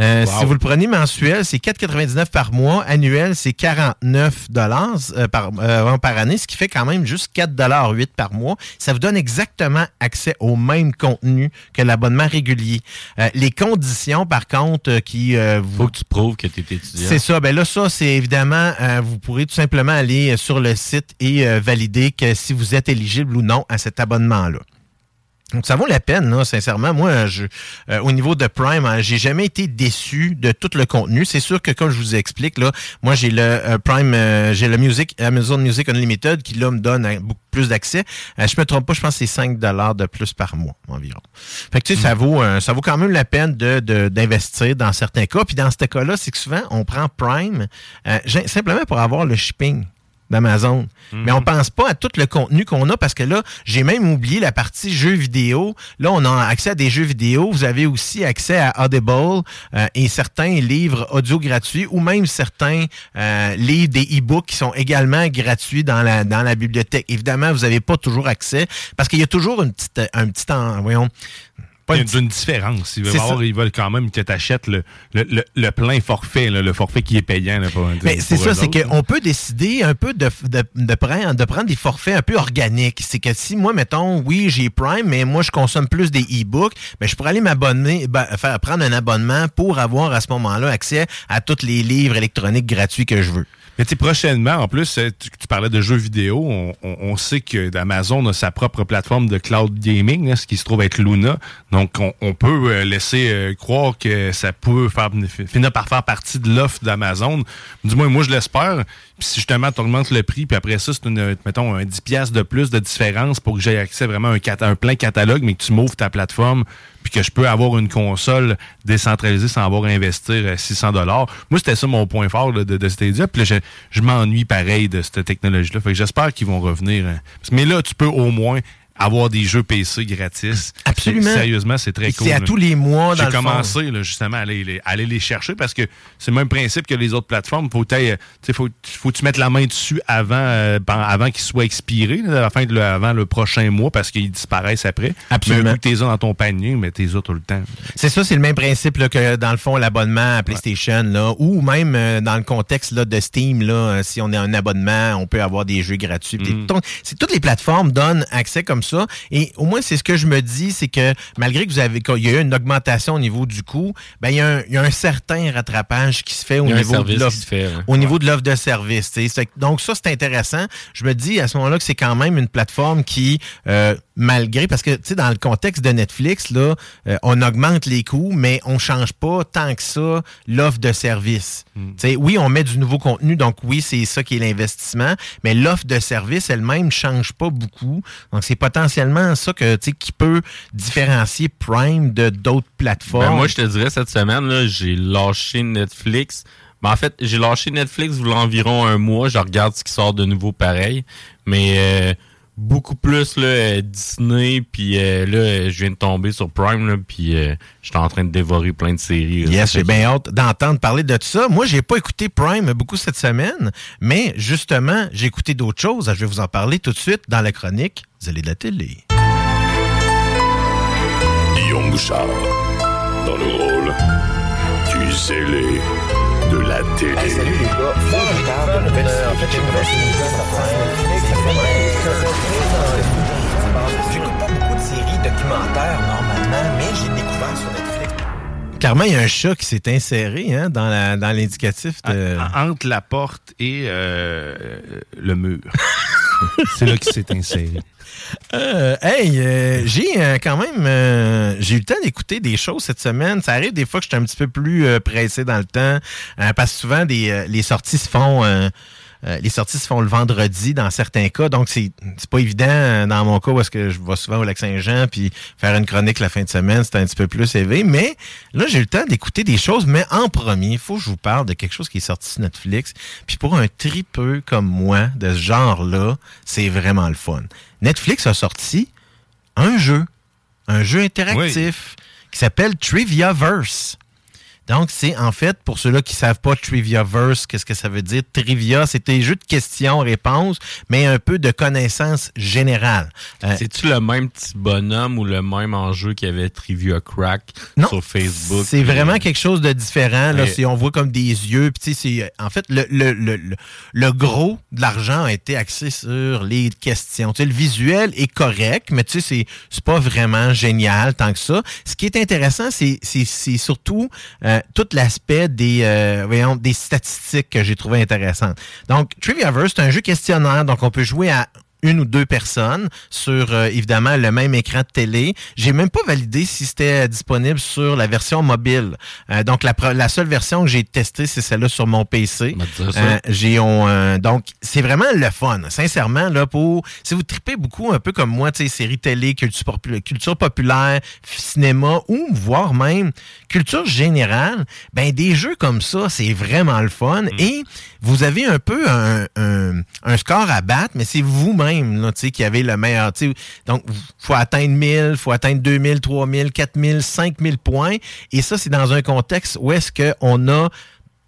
Euh, Si vous le prenez mensuel, c'est 4,99 par mois. Annuel, c'est 49 dollars par, euh, par année, ce qui fait quand même juste 4,8 par mois. Ça vous donne exactement accès au même contenu que l'abonnement régulier. Euh, les conditions, par contre, euh, qui euh, vous... Faut que tu prouves que tu es étudiant. C'est ça. Ben là, ça, c'est évidemment, euh, vous pourrez tout simplement aller euh, sur le site et euh, valider que si vous êtes éligible ou non à cet abonnement-là. Donc, ça vaut la peine, là, sincèrement. Moi, je, euh, au niveau de Prime, hein, j'ai jamais été déçu de tout le contenu. C'est sûr que, comme je vous explique, là, moi, j'ai le euh, Prime, euh, j'ai le Music, Amazon Music Unlimited qui, là, me donne euh, beaucoup plus d'accès. Euh, je me trompe pas, je pense que c'est 5 de plus par mois, environ. Fait que, tu sais, ça vaut, ça vaut quand même la peine de, de- d'investir dans certains cas. Puis dans ce cas-là, c'est que souvent, on prend Prime euh, simplement pour avoir le shipping d'Amazon. Mais on pense pas à tout le contenu qu'on a parce que là, j'ai même oublié la partie jeux vidéo. Là, on a accès à des jeux vidéo. Vous avez aussi accès à Audible euh, et certains livres audio gratuits ou même certains euh, livres, des e-books qui sont également gratuits dans la, dans la bibliothèque. Évidemment, vous n'avez pas toujours accès parce qu'il y a toujours une petite, un petit, en- voyons, pas Il y a une petite- une différence. Ils veulent, C'est avoir- ça. ils veulent quand même que tu achètes le, le, le- le plein forfait, là, le forfait qui est payant. Là, pour, Mais c'est ça, c'est qu'on peut décider un peu de, de, de prendre, de prendre des forfaits un peu organiques. C'est que si moi, mettons, oui, j'ai Prime, mais moi, je consomme plus des e-books, ben, je pourrais aller m'abonner, ben, faire prendre un abonnement pour avoir à ce moment-là accès à tous les livres électroniques gratuits que je veux. Mais tu prochainement, en plus, euh, tu, parlais de jeux vidéo. On, sait que Amazon a sa propre plateforme de cloud gaming, là, ce qui se trouve être Luna. Donc, on, peut euh, laisser euh, croire que ça peut faire, finir par faire partie de l'offre d'Amazon. Du moins, moi, je l'espère. Puis si justement, tu augmentes le prix, puis après ça, c'est une, mettons, un 10 piastres de plus de différence pour que j'aie accès vraiment à un, un plein catalogue, mais que tu m'ouvres ta plateforme, puis que je peux avoir une console décentralisée sans avoir à investir euh, 600 dollars. Moi, c'était ça mon point fort de, de Stadia. Puis là, je, je m'ennuie pareil de cette technologie-là. Fait que j'espère qu'ils vont revenir. hein. Mais là, tu peux au moins avoir des jeux PC gratis. Absolument. Sérieusement, c'est très cool. c'est à là. tous les mois, J'ai commencé là, justement à aller, les- aller les chercher parce que c'est le même principe que les autres plateformes. Faut, que sais, faut, faut tu mettes la main dessus avant, euh, avant qu'ils soient expirés, là, à la fin de le- avant le prochain mois parce qu'ils disparaissent après. Absolument. Mais t'es dans ton panier, mais t'es tout le temps. C'est ça, c'est le même principe là, que dans le fond l'abonnement à PlayStation là, ou même euh, dans le contexte là, de Steam là, euh, si on a un abonnement, on peut avoir des jeux gratuits. Mm. c'est toutes les plateformes donnent accès comme ça. Et au moins c'est ce que je me dis, c'est que malgré que vous avez qu'il y a eu une augmentation au niveau du coût, ben il y, a un- il y a un certain rattrapage qui se fait au niveau de l'offre ouais. au niveau de l'offre de service. Donc ça, c'est intéressant. Je me dis à ce moment-là que c'est quand même une plateforme qui, euh, malgré, parce que tu sais, dans le contexte de Netflix, là, euh, on augmente les coûts, mais on change pas tant que ça l'offre de service. Tu sais, Oui, on met du nouveau contenu, donc oui, c'est ça qui est l'investissement, mais l'offre de service elle-même change pas beaucoup. Donc c'est potentiellement ça que, tu sais, qui peut différencier Prime de d'autres plateformes. Ben, moi, je te dirais, cette semaine, là, j'ai lâché Netflix. Ben, en fait, j'ai lâché Netflix a environ un mois. Je regarde ce qui sort de nouveau pareil. Mais euh, beaucoup plus là, euh, Disney. Puis euh, là, je viens de tomber sur Prime. Là, puis euh, j'étais en train de dévorer plein de séries. là. Yes, j'ai bien hâte d'entendre parler de tout ça. Moi, j'ai pas écouté Prime beaucoup cette semaine, mais justement, j'ai écouté d'autres choses. Je vais vous en parler tout de suite dans la chronique. Vous allez de la télé. Guillaume Bouchard, dans le rôle du zélé de la télé. salut les gars, faut que je parle de nouvelles séries. En fait, j'ai une nouvelle série J'écoute pas beaucoup de séries documentaires normalement, mais j'ai découvert sur Netflix. Clairement, il y a un chat qui s'est inséré hein, dans la- dans l'indicatif de... Entre la porte et euh, le mur. c'est là qu'il s'est inséré. Euh, hey, euh, j'ai euh, quand même euh, j'ai eu le temps d'écouter des choses cette semaine. Ça arrive des fois que je suis un petit peu plus pressé dans le temps parce que souvent des, les sorties se font euh, les sorties se font le vendredi dans certains cas, donc c'est c'est pas évident euh, dans mon cas parce que je vais souvent au Lac-Saint-Jean puis faire une chronique la fin de semaine, c'est un petit peu plus élevé. Mais là, j'ai eu le temps d'écouter des choses, mais en premier, il faut que je vous parle de quelque chose qui est sorti sur Netflix. Puis pour un tripeux comme moi de ce genre-là, c'est vraiment le fun. Netflix a sorti un jeu, un jeu interactif qui s'appelle Triviaverse. Donc, c'est en fait, pour ceux-là qui savent pas Triviaverse, qu'est-ce que ça veut dire? Trivia, c'est des jeux de questions-réponses, mais un peu de connaissances générales. Euh, C'est-tu le même petit bonhomme ou le même enjeu qu'il y avait Trivia Crack Non, sur Facebook? C'est vraiment quelque chose de différent. Là, Ouais. Si on voit comme des yeux. Puis, tu sais, c'est- en fait, le, le, le, le- le gros de l'argent a été axé sur les questions. Le visuel est correct, mais tu sais, c'est- c'est pas vraiment génial tant que ça. Ce qui est intéressant, c'est c'est- c'est surtout euh, tout l'aspect des, euh, voyons, des statistiques que j'ai trouvé intéressantes. Donc, Triviaverse, c'est un jeu questionnaire. Donc, on peut jouer à une ou deux personnes sur euh, évidemment le même écran de télé. J'ai même pas validé si c'était disponible sur la version mobile. Euh, donc la, seule version que j'ai testée, c'est celle-là sur mon PC. Euh, j'ai euh, donc c'est vraiment le fun. Sincèrement là pour si vous tripez beaucoup un peu comme moi, tu sais séries télé, culture, popu- culture populaire, cinéma ou voire même culture générale, ben des jeux comme ça, c'est vraiment le fun. Et vous avez un peu un, un- un score à battre, mais c'est vous-même là, tu sais qui avez le meilleur, tu sais. Donc faut atteindre 1000, faut atteindre 2000, 3000, 4000, 5000 points. Et ça c'est dans un contexte où est-ce que on a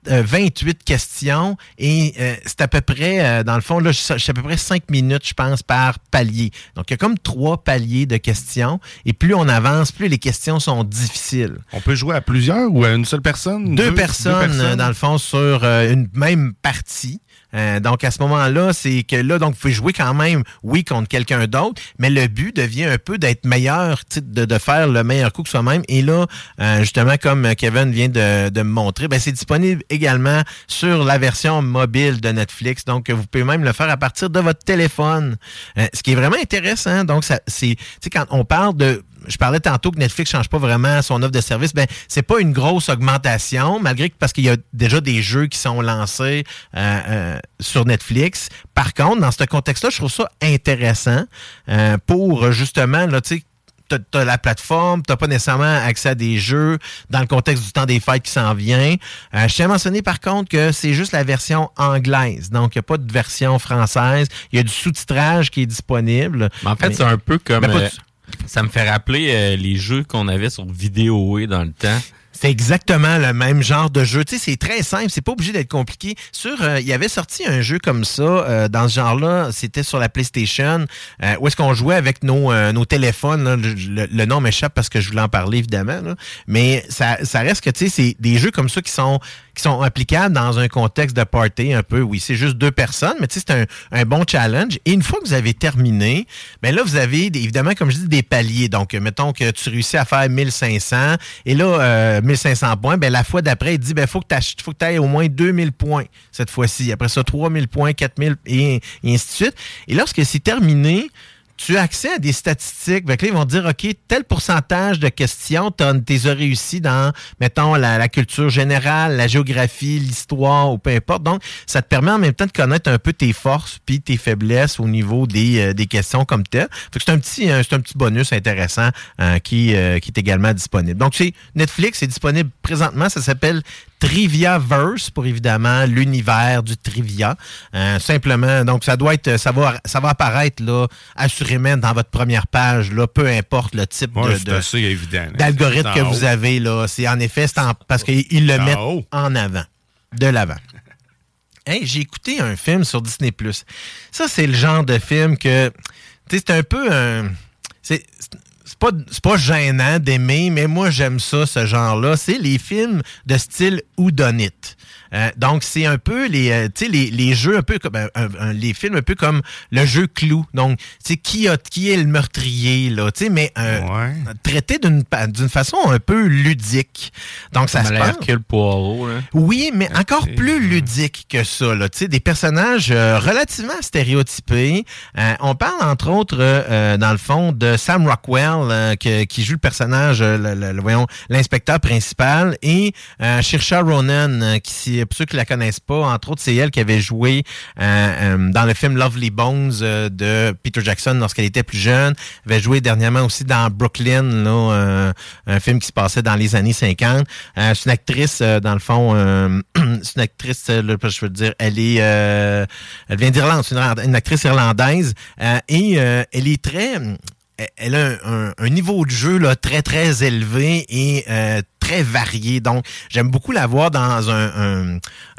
euh, 28 questions et euh, c'est à peu près, euh, dans le fond, là, c'est à peu près 5 minutes, je pense, par palier. Donc, il y a comme trois paliers de questions et plus on avance, plus les questions sont difficiles. On peut jouer à plusieurs ou à une seule personne? Deux, personnes, euh, dans le fond, sur euh, une même partie. Euh, donc, à ce moment-là, c'est que là, donc, vous pouvez jouer quand même, oui, contre quelqu'un d'autre, mais le but devient un peu d'être meilleur, de, de faire le meilleur coup que soi-même. Et là, euh, justement, comme Kevin vient de, me montrer, ben, c'est disponible également sur la version mobile de Netflix. Donc, vous pouvez même le faire à partir de votre téléphone. Euh, ce qui est vraiment intéressant. Donc, c'est, quand on parle de je parlais tantôt que Netflix change pas vraiment son offre de service. Ben, c'est pas une grosse augmentation, malgré que parce qu'il y a déjà des jeux qui sont lancés euh, euh, sur Netflix. Par contre, dans ce contexte-là, je trouve ça intéressant euh, pour justement, là, tu sais, t'as la plateforme, t'as pas nécessairement accès à des jeux dans le contexte du temps des fêtes qui s'en vient. Euh, je tiens à mentionner par contre que c'est juste la version anglaise, donc il n'y a pas de version française. Il y a du sous-titrage qui est disponible. Mais en fait, c'est un peu comme. Pas euh, ça me fait rappeler euh, les jeux qu'on avait sur Vidéo dans le temps. C'est exactement le même genre de jeu. Tu sais, c'est très simple, c'est pas obligé d'être compliqué. Sur, euh, il y avait sorti un jeu comme ça euh, dans ce genre-là. C'était sur la PlayStation, euh, où est-ce qu'on jouait avec nos, euh, nos téléphones. là. Le, le- le nom m'échappe parce que je voulais en parler évidemment. là. Mais ça, ça reste que tu sais, c'est des jeux comme ça qui sont qui sont applicables dans un contexte de party un peu. Oui, c'est juste deux personnes, mais tu sais, c'est un, un bon challenge. Et une fois que vous avez terminé, ben là, vous avez évidemment, comme je dis, des paliers. Donc, euh, mettons que tu réussis à faire 1500 et là, euh, 1500 points, ben la fois d'après, il dit, ben faut que tu ailles au moins 2000 points cette fois-ci. Après ça, 3000 points, 4000 et, et ainsi de suite. Et lorsque c'est terminé, tu as accès à des statistiques. Fait que là, ils vont dire, OK, tel pourcentage de questions, tu as réussi dans, mettons, la, culture générale, la géographie, l'histoire ou peu importe. Donc, ça te permet en même temps de connaître un peu tes forces puis tes faiblesses au niveau des, euh, questions comme tel. Fait que c'est un petit, euh, c'est un petit bonus intéressant euh, qui, qui est également disponible. Donc, c'est Netflix, c'est disponible présentement. Ça s'appelle Triviaverse pour évidemment l'univers du trivia. Euh, simplement, donc ça doit être, ça va, ça va apparaître là assurément dans votre première page là, peu importe le type Ouais, de, d'algorithme que vous avez là. C'est en effet, en- parce qu'ils le mettent haut. en avant, de l'avant. Hey, j'ai écouté un film sur Disney+. Ça, c'est le genre de film que, tu sais, c'est un peu un... C'est pas, pas gênant d'aimer, mais moi, j'aime ça, ce genre-là. C'est les films de style Houdonite. Euh, donc, c'est un peu les, euh, tu sais, les, les jeux un peu comme, un- un- un- les films un peu comme le jeu Clou. Donc, tu sais, qui, a, qui est le meurtrier, là, tu sais, mais euh, traité d'une façon un peu ludique. Donc, ça se passe. Poirot, là. Oui, mais encore plus ludique que ça. Là. Tu sais, Des personnages euh, relativement stéréotypés. Euh, on parle entre autres, dans le fond, de Sam Rockwell, euh, que- qui joue le personnage, le, le- le- voyons, l'inspecteur principal, et euh, Saoirse Ronan, qui, pour ceux qui la connaissent pas, entre autres, c'est elle qui avait joué euh, euh, dans le film Lovely Bones euh, de Peter Jackson lorsqu'elle était plus jeune. Elle avait joué dernièrement aussi dans Brooklyn, là, euh, un film qui se passait dans les années 50. Euh, c'est une actrice, dans le fond, c'est une actrice, là, je veux dire, elle est, elle vient d'Irlande, c'est une, une actrice irlandaise, et elle est très, elle- a un, un- un niveau de jeu là, très, très élevé et euh, très varié. Donc, j'aime beaucoup la voir dans un,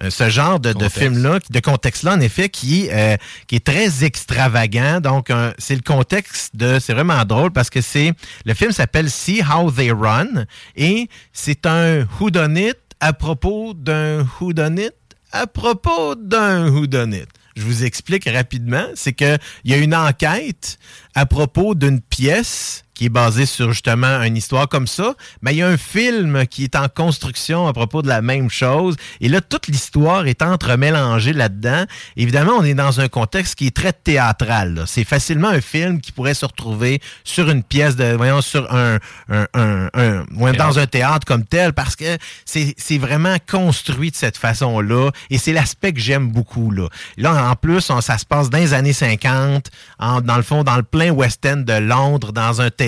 ce genre de, de Contexte. film-là, de contexte-là, en effet, qui, euh, qui est très extravagant. Donc, c'est le contexte de... C'est vraiment drôle parce que c'est... Le film s'appelle See How They Run et c'est un whodunit à propos d'un whodunit à propos d'un whodunit. Je vous explique rapidement. C'est que il y a une enquête à propos d'une pièce qui est basé sur justement une histoire comme ça. Mais il y a un film qui est en construction à propos de la même chose. Et là, toute l'histoire est entremélangée là-dedans. Évidemment, on est dans un contexte qui est très théâtral. C'est facilement un film qui pourrait se retrouver sur une pièce de, voyons, sur un, un, un- un- dans un théâtre comme tel, parce que c'est c'est vraiment construit de cette façon-là. Et c'est l'aspect que j'aime beaucoup. Là. là, en plus, on- ça se passe dans les années 50, en- dans le fond, dans le plein West End de Londres, dans un théâtre.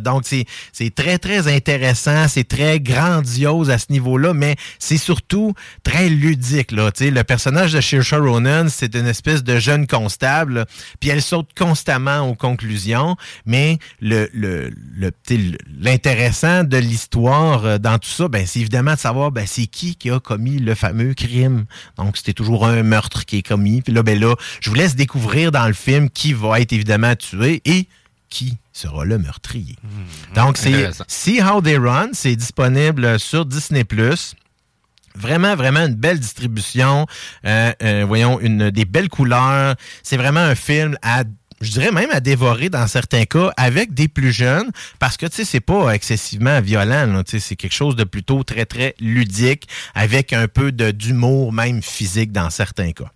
Donc, c'est très, très intéressant. C'est très grandiose à ce niveau-là, mais c'est surtout très ludique. Là. Le personnage de Saoirse Ronan, c'est une espèce de jeune constable, puis elle saute constamment aux conclusions, mais le- l'intéressant de l'histoire euh, dans tout ça, ben, c'est évidemment de savoir ben, c'est qui qui a commis le fameux crime. Donc, c'était toujours un meurtre qui est commis. Puis là, ben là, je vous laisse découvrir dans le film qui va être évidemment tué et qui sera le meurtrier. Donc, c'est. See How They Run. C'est disponible sur Disney+. Vraiment, vraiment une belle distribution. Euh, euh, voyons, une, des belles couleurs. C'est vraiment un film à je dirais même à dévorer dans certains cas avec des plus jeunes parce que tu sais c'est pas excessivement violent là, tu sais, c'est quelque chose de plutôt très très ludique avec un peu de d'humour même physique dans certains cas.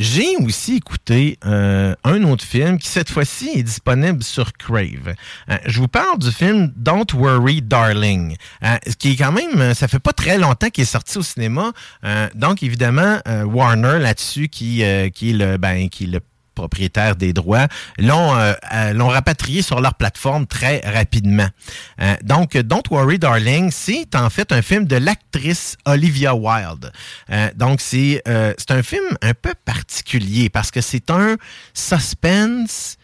J'ai aussi écouté euh, un autre film qui cette fois-ci est disponible sur Crave. Euh, je vous parle du film Don't Worry Darling, euh, qui est quand même, euh, ça fait pas très longtemps qu'il est sorti au cinéma. Donc évidemment Warner là-dessus qui qui le ben qui est le propriétaire des droits, l'ont euh, euh, rapatrié sur leur plateforme très rapidement. Euh, donc, Don't Worry Darling, c'est en fait un film de l'actrice Olivia Wilde. Euh, donc, c'est euh, c'est un film un peu particulier parce que c'est un suspense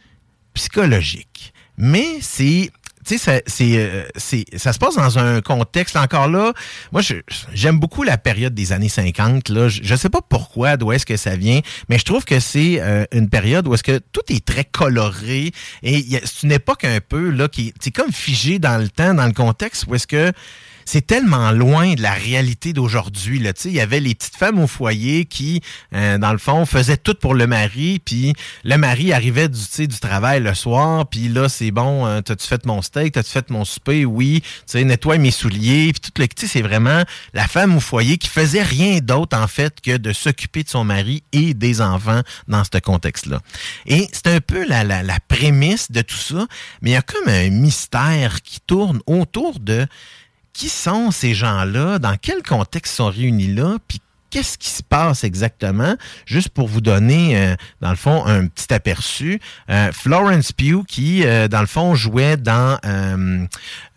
psychologique. Mais c'est tu sais, ça, euh, ça se passe dans un contexte, encore là, moi, j'aime beaucoup la période des années 50. Là. Je, je sais pas pourquoi, d'où est-ce que ça vient, mais je trouve que c'est euh, une période où est-ce que tout est très coloré et c'est une époque un peu, là, qui c'est comme figé dans le temps, dans le contexte où est-ce que c'est tellement loin de la réalité d'aujourd'hui. Il y avait les petites femmes au foyer qui, euh, dans le fond, faisaient tout pour le mari, puis le mari arrivait du, du travail le soir, puis là, c'est bon, euh, t'as-tu fait mon steak, t'as-tu fait mon souper? Oui, tu nettoie mes souliers, puis tout le... Sais, c'est vraiment la femme au foyer qui faisait rien d'autre, en fait, que de s'occuper de son mari et des enfants dans ce contexte-là. Et c'est un peu la, la, la prémisse de tout ça, mais il y a comme un mystère qui tourne autour de qui sont ces gens-là, dans quel contexte sont réunis là, puis qu'est-ce qui se passe exactement, juste pour vous donner, euh, dans le fond, un petit aperçu. Euh, Florence Pugh, qui, euh, dans le fond, jouait dans, euh,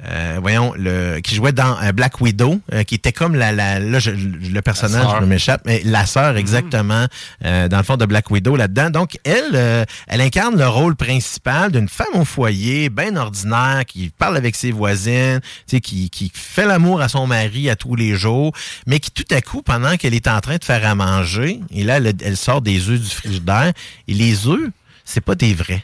euh, voyons, le, qui jouait dans euh, Black Widow, euh, qui était comme la, la là, je- le personnage me m'échappe, mais la sœur exactement, euh, dans le fond de Black Widow là-dedans. Donc, elle, euh, elle incarne le rôle principal d'une femme au foyer, bien ordinaire, qui parle avec ses voisines, tu sais, qui, qui fait l'amour à son mari à tous les jours, mais qui tout à coup, pendant qu'elle est en train de faire à manger, et là, elle, elle sort des œufs du frigidaire, et les œufs, c'est pas des vrais.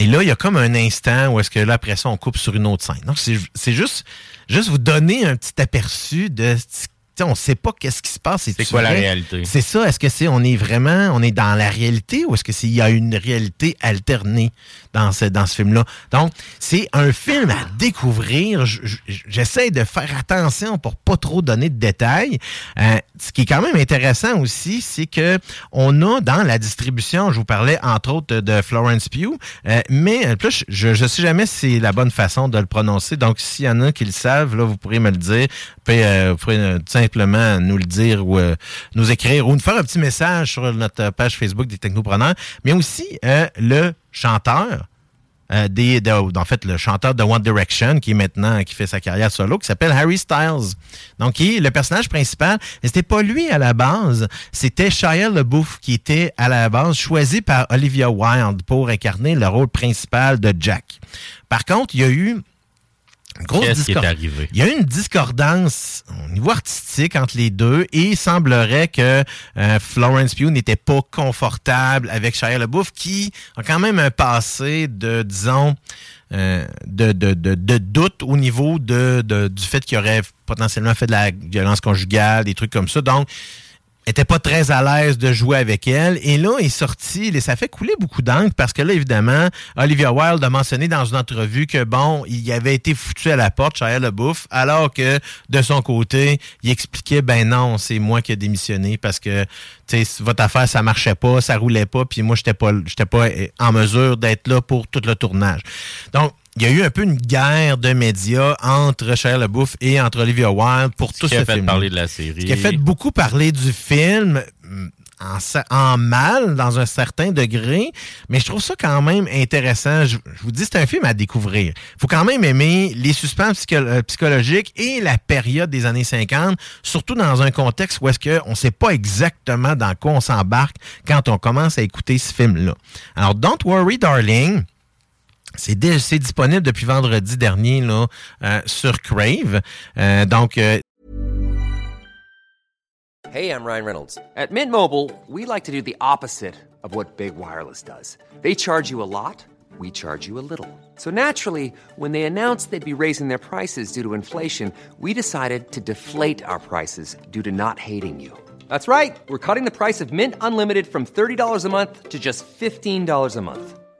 Et là, il y a comme un instant où est-ce que là, après ça, on coupe sur une autre scène. Donc, c'est juste, juste vous donner un petit aperçu de... sais, on sait pas qu'est-ce qui se passe. C'est quoi la réalité? C'est ça. Est-ce que c'est on est vraiment on est dans la réalité ou est-ce que c'est il y a une réalité alternée? Dans ce dans ce film-là Donc c'est un film à découvrir. Je- je- J'essaie de faire attention pour pas trop donner de détails. Euh, ce qui est quand même intéressant aussi, c'est que on a dans la distribution, je vous parlais entre autres de Florence Pugh, euh, mais euh, plus je je sais jamais si c'est la bonne façon de le prononcer. Donc s'il y en a qui le savent, là vous pourrez me le dire. Puis, euh, vous pourrez euh, simplement nous le dire ou euh, nous écrire ou nous faire un petit message sur notre page Facebook des Technopreneurs. Mais aussi le chanteur. euh, en fait, le chanteur de One Direction, qui est maintenant, qui fait sa carrière solo, qui s'appelle Harry Styles. Donc, qui le personnage principal. Mais c'était pas lui à la base. C'était Shia LaBeouf qui était à la base choisi par Olivia Wilde pour incarner le rôle principal de Jack. Par contre, il y a eu Qu'est-ce qui est discor- arrivé? il y a eu une discordance au niveau artistique entre les deux et il semblerait que euh, Florence Pugh n'était pas confortable avec Shia LaBeouf qui a quand même un passé de, disons, euh, de, de, de, de doute au niveau de, de- du fait qu'il aurait potentiellement fait de la violence conjugale, des trucs comme ça. Donc, était pas très à l'aise de jouer avec elle. Et là, il est sorti, et ça fait couler beaucoup d'encre parce que là, évidemment, Olivia Wilde a mentionné dans une entrevue que, bon, il avait été foutu à la porte, Shia LaBeouf, alors que, de son côté, il expliquait, ben non, c'est moi qui ai démissionné parce que, tu sais, votre affaire, ça marchait pas, ça roulait pas, puis moi, j'étais pas, j'étais pas en mesure d'être là pour tout le tournage. Donc, il y a eu un peu une guerre de médias entre Shia LaBeouf et entre Olivia Wilde pour tout qui ce a fait film. parler de la série. Ce qui a fait beaucoup parler du film mm, en, mal, dans un certain degré, mais je trouve ça quand même intéressant. Je, je vous dis, c'est un film à découvrir. Il faut quand même aimer les suspens psycho- euh, psychologiques et la période des années 50, surtout dans un contexte où est-ce qu'on ne sait pas exactement dans quoi on s'embarque quand on commence à écouter ce film-là. Alors, Don't Worry Darling, c'est disponible depuis vendredi dernier là, euh, sur Crave. Euh, donc, euh, Hey, I'm Ryan Reynolds. At Mint Mobile, we like to do the opposite of what Big Wireless does. They charge you a lot, we charge you a little. So naturally, when they announced they'd be raising their prices due to inflation, we decided to deflate our prices due to not hating you. That's right. We're cutting the price of Mint Unlimited from $30 a month to just $15 a month.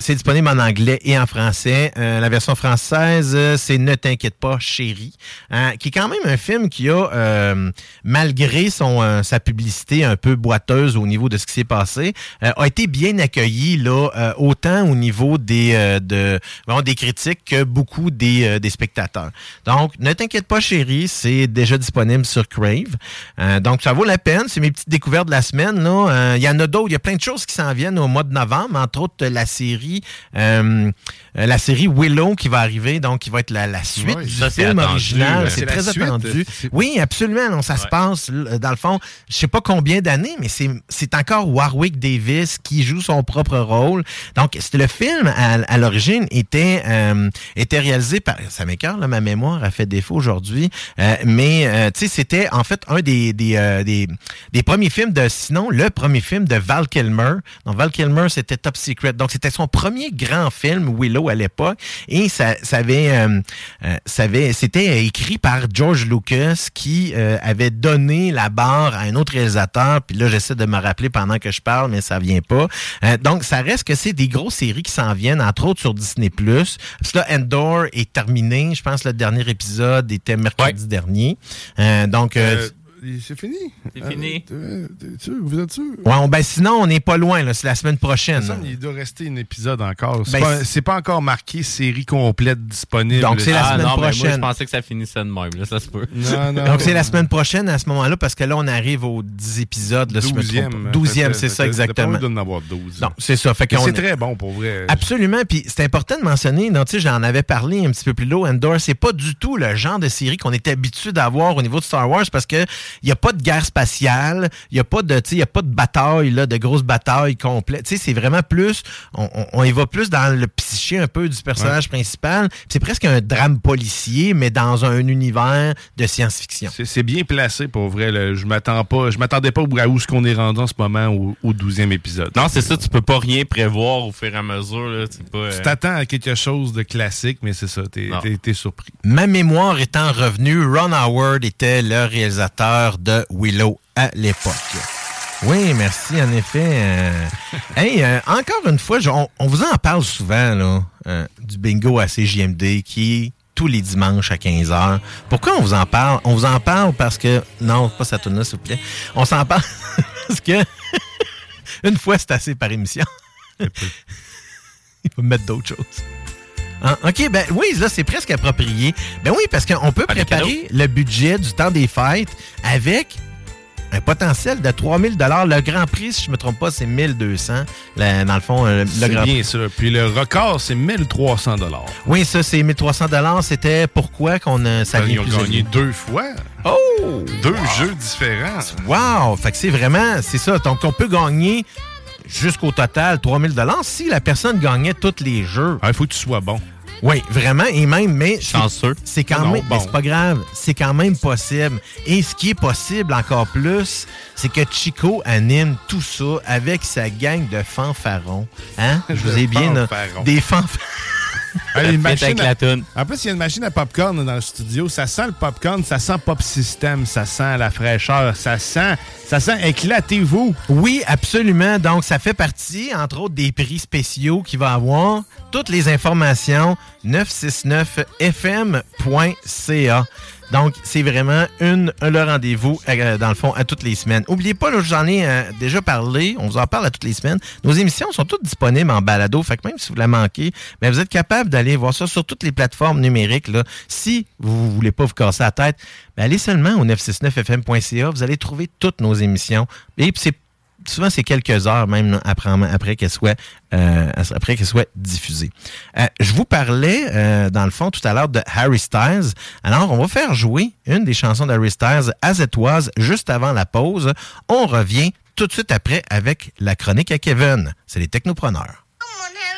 C'est disponible en anglais et en français. Euh, la version française, euh, c'est Ne t'inquiète pas, chérie, hein, qui est quand même un film qui a, euh, malgré son euh, sa publicité un peu boiteuse au niveau de ce qui s'est passé, euh, a été bien accueilli là, autant au niveau des de bon, des critiques que beaucoup des, des spectateurs. Donc, Ne t'inquiète pas, chérie, c'est déjà disponible sur Crave. Donc, ça vaut la peine. C'est mes petites découvertes de la semaine. là. Il y en a d'autres. Il y a plein de choses qui s'en viennent au mois de novembre, entre autres la série euh, euh, la série Willow qui va arriver, donc qui va être la, la suite Ouais, du film original. C'est très suite. attendu. Oui, absolument. non, ça se passe, dans le fond, je sais pas combien d'années, mais c'est encore Warwick Davis qui joue son propre rôle. Donc, le film, à, à l'origine, était, euh, était réalisé par... Ça là, ma mémoire a fait défaut aujourd'hui. Euh, mais, tu sais, c'était en fait un des, des, des, des premiers films de... Sinon, le premier film de Val Kilmer. Donc, Val Kilmer, c'était Top Secret. Donc, c'était son premier grand film, Willow, à l'époque. Et ça, ça avait... euh, euh, ça avait c'était écrit par George Lucas qui euh, avait donné la barre à un autre réalisateur. Puis là, j'essaie de me rappeler pendant que je parle, mais ça vient pas. Euh, donc, ça reste que c'est des grosses séries qui s'en viennent, entre autres sur Disney+. Que là, Endor est terminé. Je pense que le dernier épisode était mercredi dernier. Euh, donc... c'est fini. C'est fini. Euh, t'es sûr? Vous êtes sûr? ouais, on- ben sinon, on n'est pas loin. là. C'est la semaine prochaine. Il doit rester un épisode encore. C'est Ben, pas, pas encore marqué série complète disponible. Donc, c'est la ah, semaine non, mais moi, prochaine. je pensais que ça finissait de même. Là, ça se peut. Non, non. Donc, c'est la semaine prochaine à ce moment-là, parce que là, on arrive aux 10 épisodes. Là, si je me trompe pas. Douzième. 12e, Fait- c'est fait- ça, exactement. Avoir 12. Non, c'est ça. C'est est- très bon pour vrai. Absolument. Puis c'est important de mentionner, j'en avais parlé un petit peu plus tôt, Endor, c'est pas du tout le genre de série qu'on est habitué d'avoir au niveau de Star Wars parce que il y a pas de guerre spatiale, il y a pas de, tu sais, il y a pas de bataille là, de grosses batailles complètes. Tu sais, c'est vraiment plus, on, on- on y va plus dans le psyché un peu du personnage principal. C'est presque un drame policier, mais dans un univers de science-fiction. C'est- bien placé pour vrai. là. Je m'attends pas. Je m'attendais pas à où ce qu'on est rendu en ce moment au, au 12e épisode. Non, c'est ça, tu peux pas rien prévoir au fur et à mesure. Là, Tu euh, t'attends à quelque chose de classique, mais c'est ça. T'es t'es surpris. Ma mémoire étant revenue, Ron Howard était le réalisateur de Willow à l'époque. Oui, merci, en effet. euh, hey, euh, encore une fois, je- on, on vous en parle souvent, là, euh, du bingo à CJMD qui est tous les dimanches à 15h. Pourquoi on vous en parle? On vous en parle parce que... Non, pas ça s'il vous plaît. On s'en parle parce que... une fois, c'est assez par émission. Il faut mettre d'autres choses. Ah, OK, ben oui, là, c'est presque approprié. Ben oui, parce qu'on peut Ah, préparer le budget du temps des fêtes avec un potentiel de 3000 Le Grand Prix, si je ne me trompe pas, c'est 1200. Le- dans le fond, euh, le C'est Grand bien ça. Puis le record, c'est 1300 Oui, ça, c'est 1300 C'était pourquoi qu'on a, ça Ils vient ont gagné deux fois. Oh! Deux jeux différents. Wow! Fait que c'est vraiment, c'est ça. Donc, on peut gagner jusqu'au total 3000 si la personne gagnait tous les jeux. Il faut que tu sois bon. Oui, vraiment. Et même, mais. c'est- Chanceux. C'est quand Non, même. bon. c'est pas grave. C'est quand même possible. Et ce qui est possible encore plus, c'est que Chico anime tout ça avec sa gang de fanfarons. Hein? Je vous ai bien. fanfarons. Des fanfarons. Ah, une machine avec la à-. En plus, il y a une machine à popcorn dans le studio. Ça sent le popcorn, ça sent pop system, ça sent la fraîcheur, ça sent, ça sent éclatez-vous. Oui, absolument. Donc, ça fait partie, entre autres, des prix spéciaux qu'il va avoir. Toutes les informations, 969fm.ca. Donc, c'est vraiment une, un le rendez-vous, euh, dans le fond, à toutes les semaines. Oubliez pas, là, je vous en ai euh, déjà parlé, on vous en parle à toutes les semaines. Nos émissions sont toutes disponibles en balado, fait que même si vous la manquez, mais vous êtes capable d'aller voir ça sur toutes les plateformes numériques. Là. Si vous voulez pas vous casser la tête, ben, allez seulement au 969fm.ca, vous allez trouver toutes nos émissions. Et c'est souvent c'est quelques heures même après, après qu'elle soit euh, après qu'elle soit diffusée. Euh, je vous parlais euh, dans le fond tout à l'heure de Harry Styles. Alors on va faire jouer une des chansons d'Harry Styles, As It juste avant la pause. On revient tout de suite après avec la chronique à Kevin. C'est les technopreneurs. holding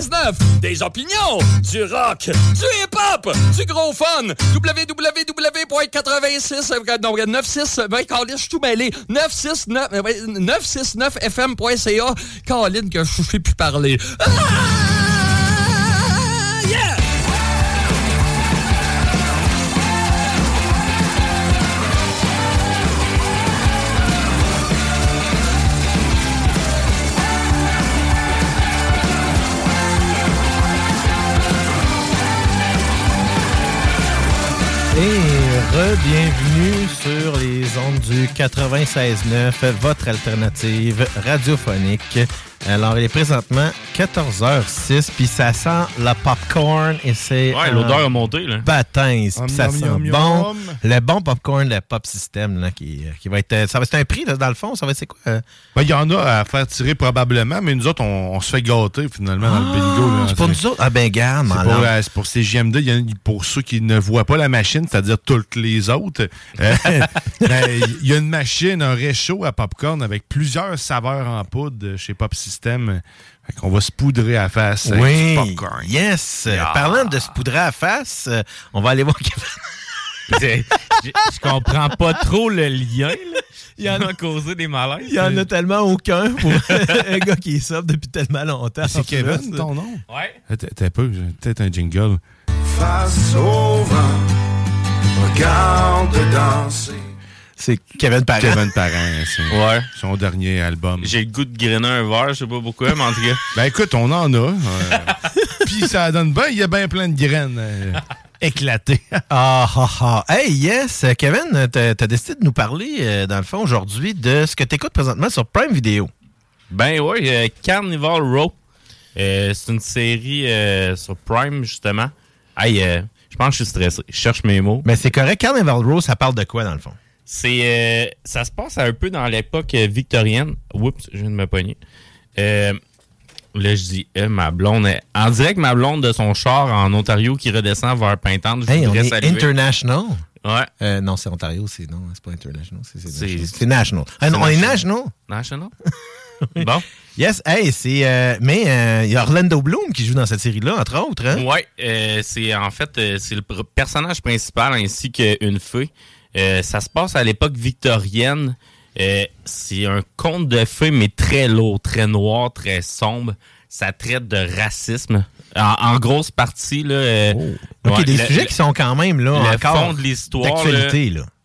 96.9. Des opinions, du rock, du hip-hop, du gros fun. www.86... euh, Non, 96... Ben, Colin, je suis tout mêlé. 969... euh, ouais, 969fm.ca. Colin, que je sais plus parler. Ah! Re-bienvenue sur les ondes du 96.9, votre alternative radiophonique. Alors, il est présentement 14h06, puis ça sent la popcorn et c'est... Ouais, l'odeur a monté, là. Baptême, puis ça sent bon. Le bon popcorn, le pop system, là, qui, qui va être... Ça va être un prix, là, dans le fond, ça va être c'est quoi? euh? Ben, Il y en a à faire tirer probablement, mais nous autres, on, on se fait gâter finalement dans le bingo. là. Ah, c'est pour nous autres? Ah ben, garde, C'est pour, euh, pour CGMD. Il y a- pour ceux qui ne voient pas la machine, c'est-à-dire toutes les autres, euh, ben, il y a une machine, un réchaud à popcorn avec plusieurs saveurs en poudre chez Pop System. Fait qu'on va se poudrer à face avec Oui, du popcorn. yes. Ah. Parlant de se poudrer à face, euh, on va aller voir Kevin. je, je comprends pas trop le lien. là. Il y en a causé des malaises. Il y en a tellement aucun pour un gars qui est sobre depuis tellement longtemps. C'est Kevin, ton nom? Ouais. Attends un peu, peut-être un jingle. Face au vent, regarde danser. C'est Kevin Parent. Kevin Parent, c'est Ouais. son dernier album. J'ai le goût de grainer un verre, je sais pas pourquoi, mais en tout cas. Ben écoute, on en a. euh, Puis ça donne bien, il y a bien plein de graines euh, éclatées. Ah, ah, ah. Hey, yes. euh, Kevin, t'as as décidé de nous parler, euh, dans le fond, aujourd'hui, de ce que tu écoutes présentement sur Prime Video. Ben ouais, euh, Carnival Row. Euh, c'est une série euh, sur Prime, justement. Hey, euh, je pense que je suis stressé. Je cherche mes mots. Mais c'est correct. Carnival Row, ça parle de quoi, dans le fond? C'est, euh, ça se passe un peu dans l'époque euh, victorienne. Oups, je viens de me pogner. Euh, là, je dis, euh, ma blonde. est- En direct, ma blonde de son char en Ontario qui redescend vers Pintante. Je Hey, on est saluer. international. Ouais. Euh, non, c'est Ontario, c'est non, c'est pas international, c'est national. Ah, non, on est national. National? bon. Yes, hey, c'est. euh, mais euh, il y a Orlando Bloom qui joue dans cette série-là, entre autres. Hein? Euh, c'est en fait euh, c'est le personnage principal ainsi qu'une fée. Euh, ça se passe à l'époque victorienne. Euh, c'est un conte de fées, mais très lourd, très noir, très sombre. Ça traite de racisme. En, en grosse partie, là. euh, Ok, ouais, des le- sujets le- qui sont quand même là, le encore fond de l'histoire. là.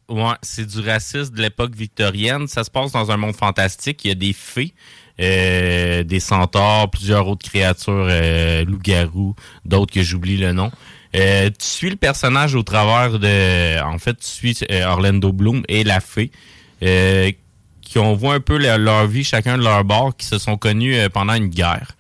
Ouais, c'est du racisme de l'époque victorienne. Ça se passe dans un monde fantastique. Il y a des fées, euh, des centaures, plusieurs autres créatures, euh, loups-garous, d'autres que j'oublie le nom. Euh, tu suis le personnage au travers de... En fait, tu suis euh, Orlando Bloom et la fée, euh, qui on voit un peu leur, leur vie, chacun de leur bord, qui se sont connus pendant une guerre.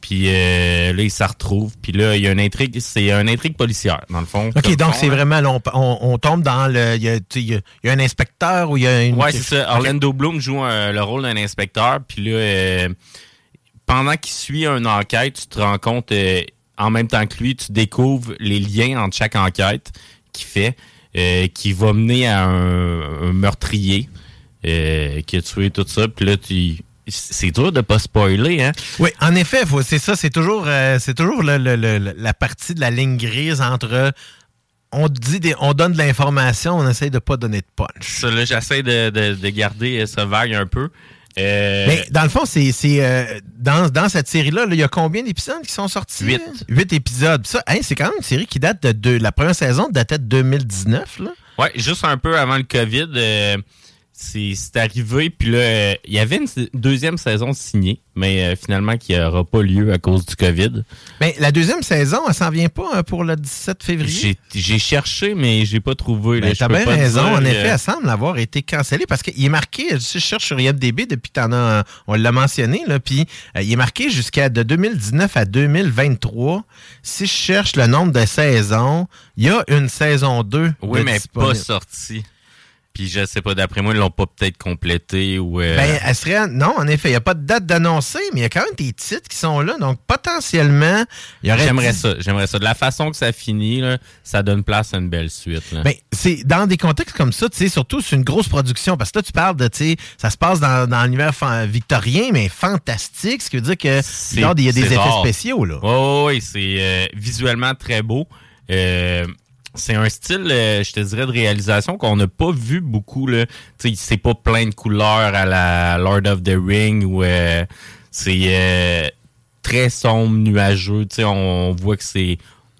Puis euh, là, ils se retrouvent. Puis là, il y a une intrigue, c'est une intrigue policière, dans le fond. OK, donc c'est là. vraiment, là, on, on- on tombe dans le. Il y a, il y un inspecteur ou il y a une. Ouais, c'est ça. Orlando Bloom joue un- le rôle d'un inspecteur. Puis là, euh, pendant qu'il suit une enquête, tu te rends compte, euh, en même temps que lui, tu découvres les liens entre chaque enquête qu'il fait, euh, qui va mener à un, un meurtrier euh, qui a tué tout ça. Puis là, tu... C'est dur de pas spoiler, hein? Oui, en effet, c'est ça, c'est toujours, euh, c'est toujours le- le- le- la partie de la ligne grise entre on dit des, on donne de l'information, on essaye de pas donner de punch. Ça, là, j'essaie de, de- de garder ça vague un peu. Euh, Mais dans le fond, c'est c'est, euh, dans, dans cette série-là, là, il y a combien d'épisodes qui sont sortis? Huit. Huit épisodes. Ça, hein, c'est quand même une série qui date de, de- la première saison datait de 2019. Là. Ouais, juste un peu avant le COVID, euh, c'est arrivé. Puis là, euh, il y avait une deuxième saison signée, mais euh, finalement qui n'aura pas lieu à cause du COVID. Mais la deuxième saison, elle s'en vient pas hein, pour le 17 février. J'ai cherché, mais j'ai pas trouvé. là. Ben, T'as bien pas raison. dire, en euh, effet, elle semble avoir été cancellée parce qu'il est marqué, si je cherche sur IMDB depuis que t'en as, on l'a mentionné, là, puis euh, il est marqué jusqu'à de 2019 à 2023. Si je cherche le nombre de saisons, il y a une saison 2. Oui, mais disponible. pas sortie. Puis je sais pas, d'après moi, ils l'ont pas peut-être complété ou. euh, Ben, elle serait. Non, en effet, il n'y a pas de date d'annoncer, mais il y a quand même des titres qui sont là. Donc, potentiellement, il y aurait. J'aimerais ça, j'aimerais ça. De la façon que ça finit, là, ça donne place à une belle suite. là. Ben, c'est dans des contextes comme ça, tu sais, surtout c'est une grosse production parce que là tu parles de, tu sais, ça se passe dans, dans l'univers victorien, mais fantastique, ce qui veut dire que il y a des effets rare. spéciaux là. Oui, oui, c'est euh, visuellement très beau. Euh, c'est un style, euh, je te dirais, de réalisation qu'on n'a pas vu beaucoup. Là. C'est pas plein de couleurs à la Lord of the Ring ou euh, c'est euh, très sombre, nuageux. On, on voit que c'est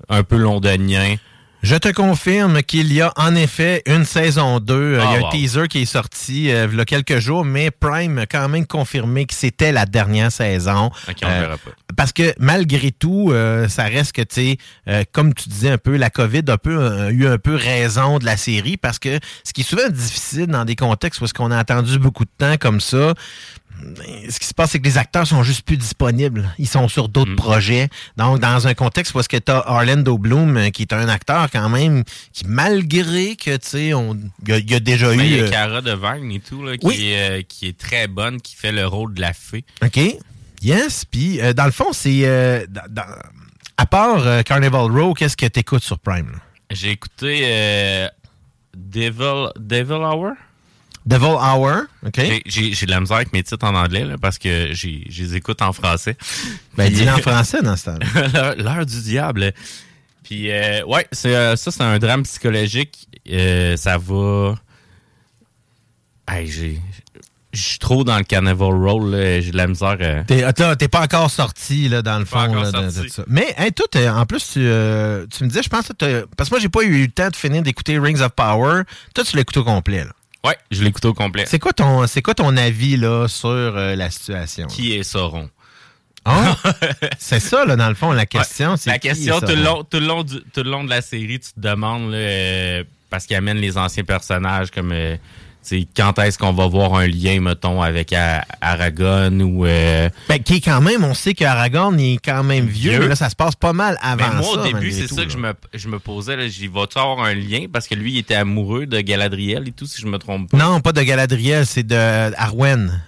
un peu londonien. Je te confirme qu'il y a en effet une saison 2. Euh, Ah, il y a wow. un teaser qui est sorti euh, il y a quelques jours, mais Prime a quand même confirmé que c'était la dernière saison. On Euh, verra pas. Parce que malgré tout, euh, ça reste que, tu sais, comme tu disais un peu, la COVID a, peu, a eu un peu raison de la série parce que ce qui est souvent difficile dans des contextes où est-ce qu'on a attendu beaucoup de temps comme ça, ce qui se passe, c'est que les acteurs sont juste plus disponibles. Ils sont sur d'autres Mm. projets. Donc, dans un contexte où est-ce que tu as Orlando Bloom, euh, qui est un acteur quand même, qui malgré que, tu sais, on- il y, a- il y a déjà Mais eu... il y a euh, Cara Devine et tout, là, qui, Oui. est, euh, qui est très bonne, qui fait le rôle de la fée. OK. Yes. Puis, euh, dans le fond, c'est... euh, à part Carnival Row, qu'est-ce que tu écoutes sur Prime? J'ai écouté Devil, Devil Hour? Devil Hour, OK? J'ai- de la misère avec mes titres en anglais là, parce que je les écoute en français. Ben, dis-le en français dans ce temps-là. L'heure- du diable. Puis, euh, ouais, euh, ça, c'est un drame psychologique. Euh, ça va. Hey, j'ai. Je suis trop dans le carnival roll, j'ai de la misère. euh. T'es ah, t'es pas encore sorti, là, dans le fond, là, de, ça. Mais, hein, toi, en plus, tu, euh, tu me disais, je pense que t'as- Parce que moi, j'ai pas eu le temps de finir d'écouter Rings of Power. Toi, tu l'as écouté au complet, là. Ouais, je l'écoute au complet. C'est quoi ton, c'est quoi ton avis, là, sur euh, la situation? Qui est Sauron? Ah, c'est ça, là, dans le fond, la question. Ouais. c'est La qui question, est tout le, long, tout, le long du- tout le long de la série, tu te demandes, là, euh, parce qu'il amène les anciens personnages, comme euh, tu sais, quand est-ce qu'on va voir un lien, mettons, avec A- Aragorn ou. euh, Ben, qui est quand même, on sait qu'Aragorn il est quand même vieux, Vieux. mais là, ça se passe pas mal avant Mais moi, ça. au début, c'est ça là. que je me, je me posais. J'y vas-tu avoir un lien? Parce que lui, il était amoureux de Galadriel et tout, si je me trompe pas. Non, pas de Galadriel, c'est de Arwen.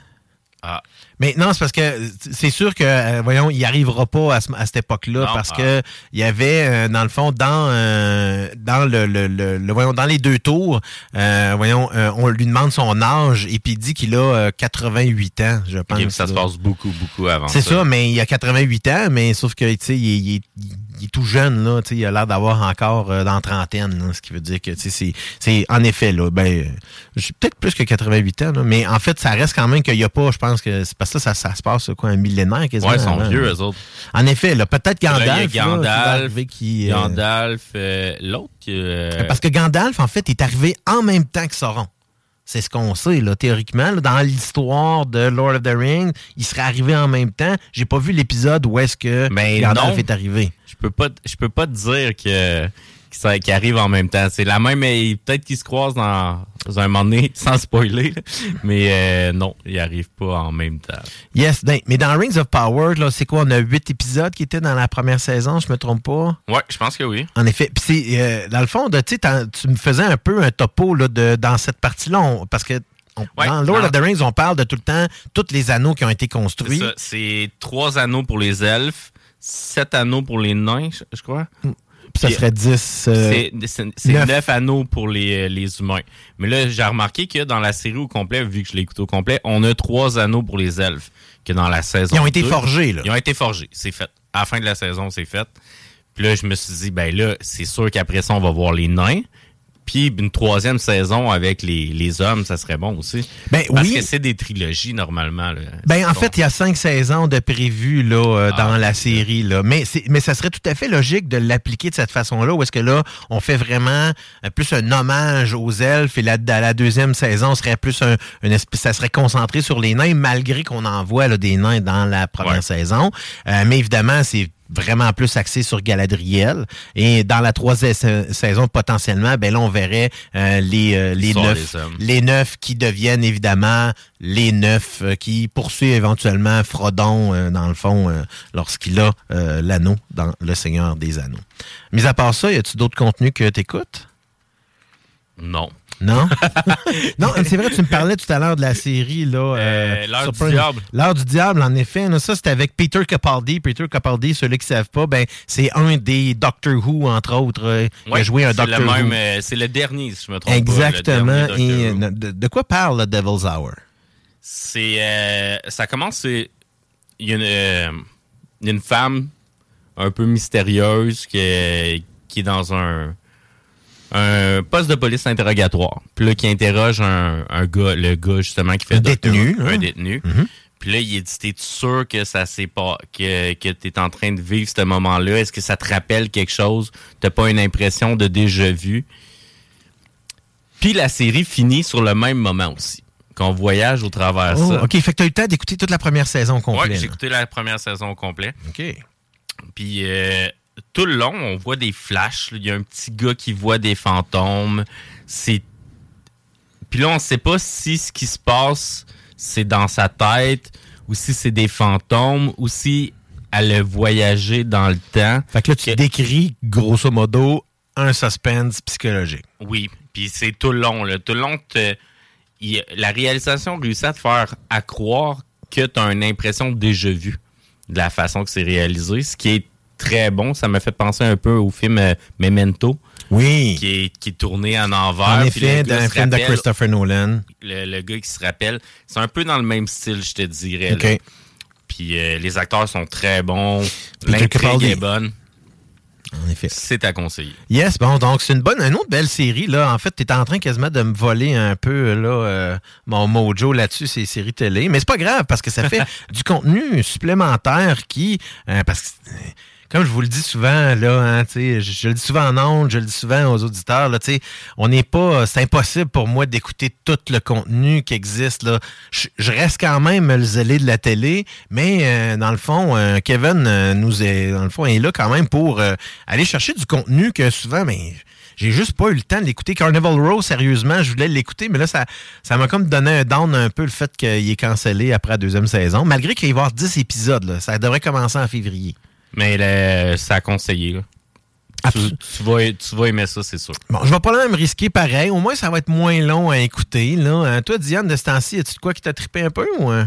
Ah. Mais non, c'est parce que c'est sûr que, euh, voyons, il arrivera pas à, ce- à cette époque-là parce ah. que il y avait, euh, dans le fond, dans euh, dans le, le, le- le- voyons, dans les deux tours, euh, voyons, euh, on lui demande son âge et puis il dit qu'il a euh, 88 ans, je pense. Ok, ça se là. passe beaucoup, beaucoup avant C'est ça, mais il a 88 ans, mais sauf que, tu sais, il, il est- il est tout jeune, là, il a l'air d'avoir encore euh, dans la trentaine, là, ce qui veut dire que, c'est- c'est, en effet, là, ben, euh, j'ai peut-être plus que 88 ans, là, mais en fait, ça reste quand même qu'il n'y a pas, je pense que, c'est parce que ça, ça se passe, quoi, un millénaire quasiment. Ouais, ils sont vieux, eux autres. En effet, là, peut-être Gandalf, là, Gandalf, qui, euh, Gandalf, euh, l'autre. euh, parce que Gandalf, en fait, est arrivé en même temps que Sauron. C'est ce qu'on sait, là, théoriquement. là, dans l'histoire de Lord of the Rings, il serait arrivé en même temps. J'ai pas vu l'épisode où est-ce que Mais Gandalf non. est arrivé. Je peux pas, je peux pas te dire que qu'ils arrivent en même temps. C'est la même, mais peut-être qu'ils se croisent dans, dans un moment donné, sans spoiler. Mais euh, non, ils arrivent pas en même temps. Yes, ben, mais dans Rings of Power, là, c'est quoi? On a huit épisodes qui étaient dans la première saison, je me trompe pas? Ouais, je pense que oui. En effet. Puis c'est, euh, dans le fond, de, tu me faisais un peu un topo là, de, dans cette partie-là, parce que on- Ouais, dans Lord of the Rings, on parle de tout le temps, tous les anneaux qui ont été C'est construits. ça, C'est trois anneaux pour les elfes, sept anneaux pour les nains, je, je crois. Puis ça serait 10. euh, C'est- C'est c'est neuf. neuf anneaux pour les, euh, les humains. Mais là, j'ai remarqué que dans la série au complet, vu que je l'ai écouté au complet, on a trois anneaux pour les elfes. Que dans la saison. Ils ont été 2, forgés, là. Ils ont été forgés, c'est fait. À la fin de la saison, c'est fait. Puis là, je me suis dit, ben là, c'est sûr qu'après ça, on va voir les nains. Puis une troisième saison avec les, les hommes, ça serait bon aussi. Ben Parce oui. que c'est des trilogies normalement. là. Ben, en Bon. fait, il y a cinq saisons de prévues là, euh, dans la série. Là. Mais, mais ça serait tout à fait logique de l'appliquer de cette façon-là, où est-ce que là, on fait vraiment euh, plus un hommage aux elfes et la, dans la deuxième saison serait plus un, une espèce, ça serait concentré sur les nains, malgré qu'on envoie là, des nains dans la première Ouais. saison. Euh, mais évidemment, c'est vraiment plus axé sur Galadriel. Et dans la troisième sa- saison, potentiellement, ben là, on verrait euh, les, euh, les neuf les neuf qui deviennent évidemment les neuf euh, qui poursuivent éventuellement Frodon, euh, dans le fond, lorsqu'il a l'anneau dans Le Seigneur des Anneaux. Mis à part ça, y a-tu d'autres contenus que tu écoutes? Non. Non? non, c'est vrai, tu me parlais tout à l'heure de la série, là. Euh, L'heure sur du diable. L'heure du diable, en effet. là, ça, c'était avec Peter Capaldi. Peter Capaldi, ceux-là qui ne savent pas, ben, c'est un des Doctor Who, entre autres, euh, qui a joué un Doctor le même, Who. euh, C'est le dernier, si je me trompe Exactement. pas. Et euh, de, de quoi parle le Devil's Hour? C'est euh, ça commence c'est il y a une, euh, il une femme un peu mystérieuse qui est, qui est dans un un poste de police interrogatoire. Puis là qui interroge un, un gars le gars justement qui fait Un détenu, Who, hein? un détenu. Mhm. Puis là, il dit, t'es sûr que ça s'est pas, que, que t'es en train de vivre ce moment-là? Est-ce que ça te rappelle quelque chose? T'as pas une impression de déjà vu? Puis la série finit sur le même moment aussi. Qu'on voyage au travers Oh, ça. OK, fait que tu as eu le temps d'écouter toute la première saison complète. Ouais, j'ai écouté la première saison au complet. OK. Puis euh, tout le long, on voit des flashs. Il y a un petit gars qui voit des fantômes. C'est. Puis là, on sait pas si ce qui se passe, c'est dans sa tête, ou si c'est des fantômes, ou si elle a voyagé dans le temps. Fait que là, tu décris, grosso modo, un suspense psychologique. Oui, puis c'est tout le long. Là. Tout le long, il- la réalisation réussit à te faire à croire que tu as une impression déjà vue de la façon que c'est réalisé, ce qui est très bon. Ça m'a fait penser un peu au film euh, Memento. Oui. Qui est, qui est tourné en envers. En effet, d'un se film de Christopher Nolan. Le, le gars qui se rappelle, c'est un peu dans le même style, je te dirais. OK. là. Puis euh, les acteurs sont très bons. L'intrigue est bonne. En effet. C'est à conseiller. Yes, bon, donc c'est une bonne, une autre belle série. Là. En fait, tu es en train quasiment de me voler un peu là, euh, mon mojo là-dessus, ces séries télé. Mais c'est pas grave parce que ça fait du contenu supplémentaire qui. euh, parce que. Euh, Comme je vous le dis souvent, là, hein, je, le dis souvent en ondes, je le dis souvent aux auditeurs, là, on n'est pas. C'est impossible pour moi d'écouter tout le contenu qui existe. Là. Je, reste quand même le zélé de la télé, mais euh, dans le fond, euh, Kevin euh, nous est, dans le fond, est là quand même pour euh, aller chercher du contenu que souvent, mais j'ai juste pas eu le temps de l'écouter. Carnival Row, sérieusement, je voulais l'écouter, mais là, ça ça m'a comme donné un down un peu le fait qu'il est cancellé après la deuxième saison, malgré qu'il va y avoir 10 épisodes. Ça devrait commencer en février. Mais là, c'est à conseiller. là. Tu, tu vas, tu vas aimer ça, c'est sûr. Bon, je vais pas même risquer pareil. Au moins, ça va être moins long à écouter. Là. Euh, toi, Diane, de ce temps-ci, as-tu de quoi qui t'a trippé un peu? Ou, euh?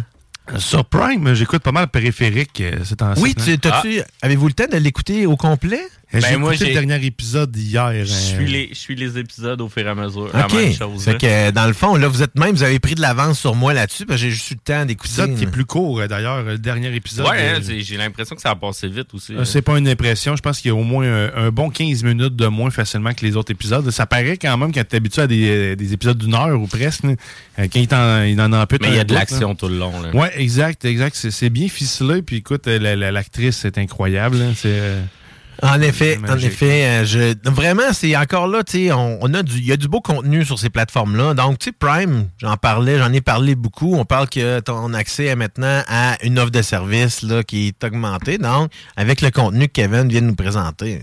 Sur Prime, j'écoute pas mal périphérique euh, ces temps-ci. Oui, tu, t'as-tu- avez-vous le temps de l'écouter au complet? J'ai Ben, moi, écouté le j'ai- dernier épisode hier. Je euh, suis, les, je suis les épisodes au fur et à mesure. La OK. même chose. Fait que, euh, dans le fond, là, vous êtes même, vous avez pris de l'avance sur moi là-dessus, parce que j'ai juste eu le temps d'écouter. épisode qui est là. plus court, euh, d'ailleurs. Le dernier épisode. Ouais, euh, hein, c'est- j'ai l'impression que ça a passé vite aussi. Euh. C'est pas une impression. Je pense qu'il y a au moins un, un bon 15 minutes de moins facilement que les autres épisodes. Ça paraît quand même quand tu es habitué à des, euh, des épisodes d'une heure ou presque. Euh, Quand il, en, il en ampute Mais il y a de l'action tout le long. Là. Ouais, exact, exact. C'est c'est bien ficelé. Puis écoute, euh, la- la- l'actrice est incroyable. là. C'est. euh, En effet, en effet, euh, je, vraiment, c'est encore là, tu sais, on, on a du, il y a du beau contenu sur ces plateformes-là. Donc, tu sais, Prime, j'en parlais, j'en ai parlé beaucoup. On parle que ton accès est maintenant à une offre de service là, qui est augmentée. Donc, avec le contenu que Kevin vient de nous présenter,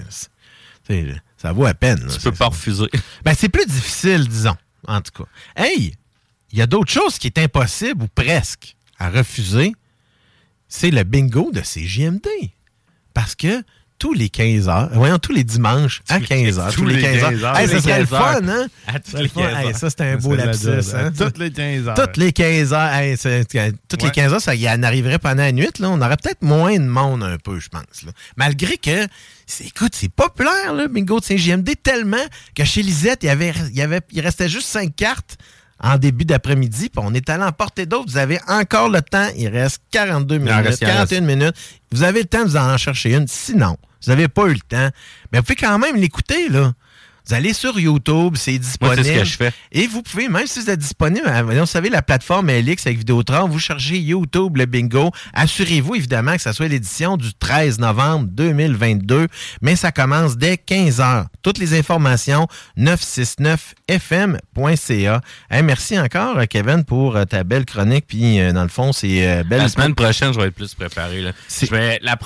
ça vaut à peine. là. Tu peux pas refuser. Ben, c'est plus difficile, disons, en tout cas. Hey, il y a d'autres choses qui est impossible ou presque à refuser. C'est le bingo de CJMD. Parce que tous les 15 heures, voyons, tous les dimanches à 15 heures, tous, les 15 heures. Hey, tous ça serait le 15 heures. fun, hein? À serait les le fun. 15 Hey, heures. ça, c'était un beau lapsus, hein? À toutes les 15 heures. Toutes les 15 heures. Hey, toutes les 15 heures, ça y en arriverait pendant la nuit. Là, on aurait peut-être moins de monde un peu, je pense. là. Malgré que, écoute, c'est populaire, le bingo de Saint-JMD, tellement que chez Lisette, il y avait, il y avait, il restait juste 5 cartes en début d'après-midi, puis on est allé en porter d'autres. Vous avez encore le temps. Il reste 42 Il en minutes, reste, il en 41 minutes. Vous avez le temps de vous en chercher une. Sinon, vous n'avez pas eu le temps, mais vous pouvez quand même l'écouter, là. Vous allez sur YouTube, c'est disponible. c'est ce que je fais. Et vous pouvez, même si vous êtes disponible, euh, vous savez, la plateforme LX avec Vidéotron, vous cherchez YouTube, le bingo. Assurez-vous, évidemment, que ça soit l'édition du 13 novembre 2022, mais ça commence dès 15 heures. Toutes les informations, 969fm.ca. Hey, merci encore, euh, Kevin, pour euh, ta belle chronique. Puis, euh, dans le fond, c'est euh, belle. La semaine prochaine, je vais être plus préparé. là. Je vais, la,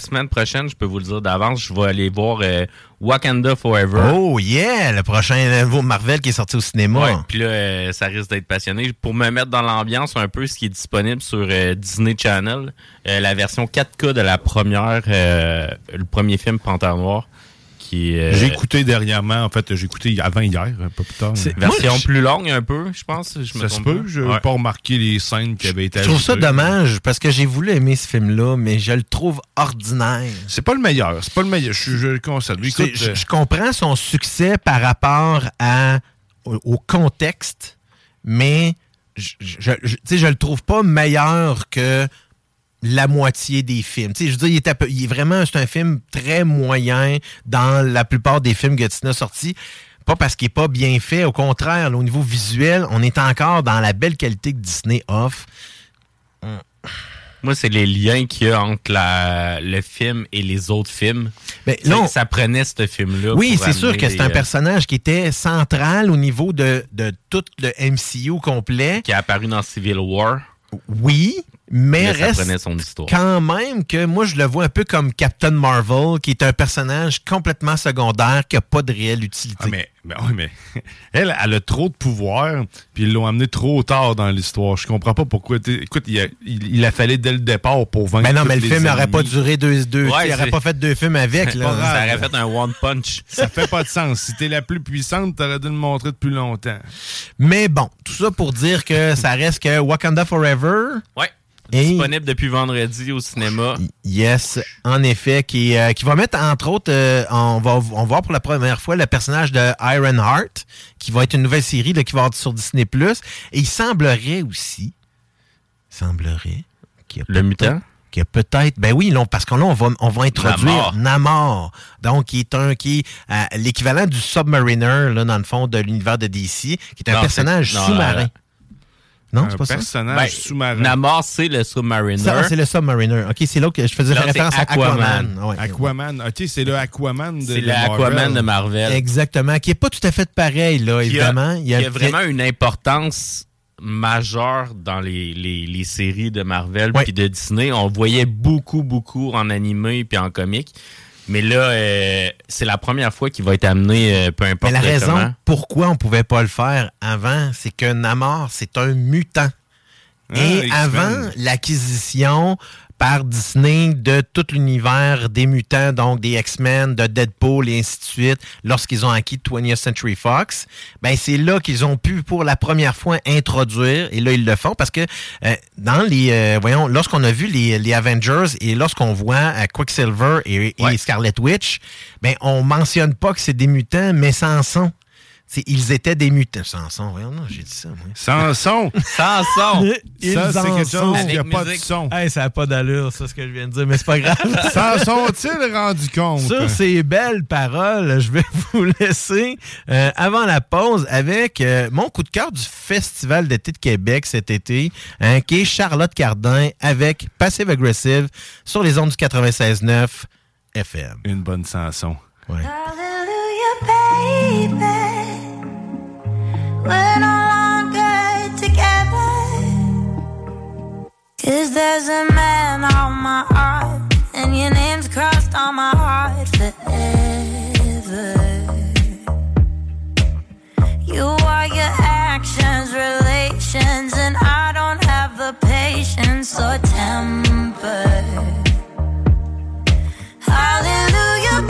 semaine prochaine, je peux vous le dire d'avance, je vais aller voir euh, Wakanda Forever. Oh, yeah! Le prochain nouveau Marvel qui est sorti au cinéma. Ouais, puis là, euh, ça risque d'être passionné. Pour me mettre dans l'ambiance, un peu ce qui est disponible sur euh, Disney Channel, euh, la version 4K de la première, le premier film Panthère Noire, qui est... euh, J'ai écouté dernièrement, en fait, j'ai écouté avant hier, un peu plus tard. C'est- Version Moi, je- plus longue un peu, je pense. Je me Ça se peut, je n'ai Ouais. pas remarqué les scènes qui avaient été Je trouve ça dommage parce que j'ai voulu aimer ce film-là, mais je le trouve ordinaire. C'est pas le meilleur, c'est pas le meilleur, je, je le concède. C'est- Écoute, je, euh, je comprends son succès par rapport à, au, au contexte, mais je, je, je- tu sais, je le trouve pas meilleur que la moitié des films. Tu sais, je veux dire, il est, à peu- il est vraiment, c'est un film très moyen dans la plupart des films que Disney a sortis. Pas parce qu'il est pas bien fait, au contraire, là, au niveau visuel, on est encore dans la belle qualité que Disney offre. Hum. Moi, c'est les liens qu'il y a entre la- le film et les autres films. Ben, non. Ça prenait ce film-là. Oui, c'est sûr que c'est un euh, personnage qui était central au niveau de, de tout le MCU complet. Qui a apparu dans Civil War. Oui, mais Mais reste prenait son histoire. quand même que moi, je le vois un peu comme Captain Marvel, qui est un personnage complètement secondaire qui n'a pas de réelle utilité. Ah, mais, mais, ouais, mais elle, elle a trop de pouvoir, puis ils l'ont amené trop tard dans l'histoire. Je comprends pas pourquoi. Écoute, il a, il, il a fallu dès le départ pour vaincre. Ben non, mais le film n'aurait pas duré deux. deux Ouais, il n'aurait pas fait deux films avec. Là. grave. Ça aurait fait un one punch. Ça fait pas de sens. Si t'es la plus puissante, t'aurais dû le montrer depuis longtemps. Mais bon, tout ça pour dire que ça reste que Wakanda Forever. Ouais. Et- Disponible depuis vendredi au cinéma. Yes, en effet, qui, euh, qui va mettre entre autres, euh, on, va, on va voir pour la première fois le personnage de Ironheart, qui va être une nouvelle série là, qui va être sur Disney+. Et il semblerait aussi, il semblerait qu'il y a Le mutant? qu'il y a peut-être, ben oui, non, parce qu'on là, on va, on va introduire Namor. Namor. Donc, qui est un qui est euh, l'équivalent du Submariner, là, dans le fond, de l'univers de DC, qui est un Non, personnage sous-marin. Non, c'est pas ça? personnage Ben, sous-marin. Namor, c'est le Submariner. Ça, c'est le Submariner. OK, c'est là que je faisais référence à Aquaman. Aquaman. Ouais. Aquaman. OK, c'est le Aquaman de C'est le Aquaman de Marvel. Exactement, qui est pas tout à fait pareil, là, Qui a- évidemment. qui a, vraiment une importance majeure dans les, les, les séries de Marvel puis de Disney. On le voyait beaucoup, beaucoup en animé puis en comique. Mais là, euh, c'est la première fois qu'il va être amené, euh, peu Mais importe la raison comment. pourquoi on pouvait pas le faire avant, c'est que Namor, c'est un mutant. Ah, Et X-Men. avant l'acquisition par Disney de tout l'univers des mutants, donc des X-Men, de Deadpool et ainsi de suite, lorsqu'ils ont acquis 20th Century Fox, ben c'est là qu'ils ont pu pour la première fois introduire, et là ils le font parce que euh, dans les, euh, voyons, lorsqu'on a vu les, les Avengers et lorsqu'on voit euh, Quicksilver et, et Scarlet Witch, ben on mentionne pas que c'est des mutants, mais Samson. C'est- ils étaient des mutants. Samson, voyons, non, j'ai dit ça, moi. Samson. Samson. Ils Ça, c'est quelque chose qui n'a Avec pas de son. Hey, ça n'a pas d'allure, ça, ce que je viens de dire, mais c'est pas grave. S'en sont-ils rendus compte? Sur ces belles paroles, je vais vous laisser euh, avant la pause avec euh, mon coup de cœur du Festival d'été de Québec cet été, hein, qui est Charlotte Cardin avec Passive Aggressive sur les ondes du 96.9 FM. Une bonne chanson. Ouais. Hallelujah, baby. We're no longer together. Cause there's a man on my heart, and your name's crossed on my heart forever. You are your actions, relations, and I don't have the patience or temper. Hallelujah,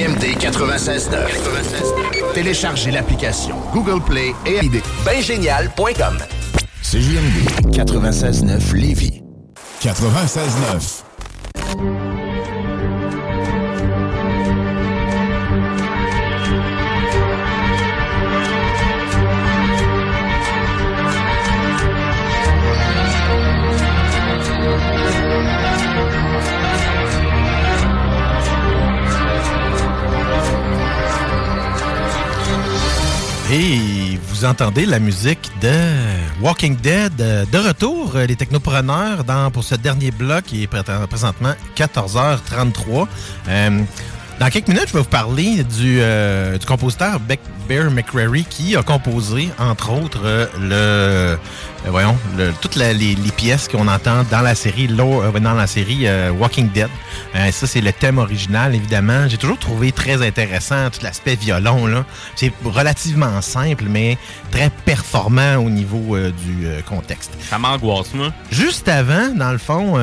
CJMD 96.9. Téléchargez l'application Google Play et ID. Bengénial.com. CJMD 96.9 Lévis. 96.9. Et vous entendez la musique de Walking Dead euh, de retour, euh, les technopreneurs, dans, pour ce dernier bloc qui est pré- présentement 14h33. Euh, dans quelques minutes, je vais vous parler du, euh, du compositeur Beck Bear McCreary qui a composé, entre autres, euh, le, euh, voyons, le- toutes la- les, les pièces qu'on entend dans la série, dans la série Walking Dead. Ça, c'est le thème original, évidemment. J'ai toujours trouvé très intéressant tout l'aspect violon. là. C'est relativement simple, mais très performant au niveau du contexte. Ça m'angoisse, moi. Juste avant, dans le fond,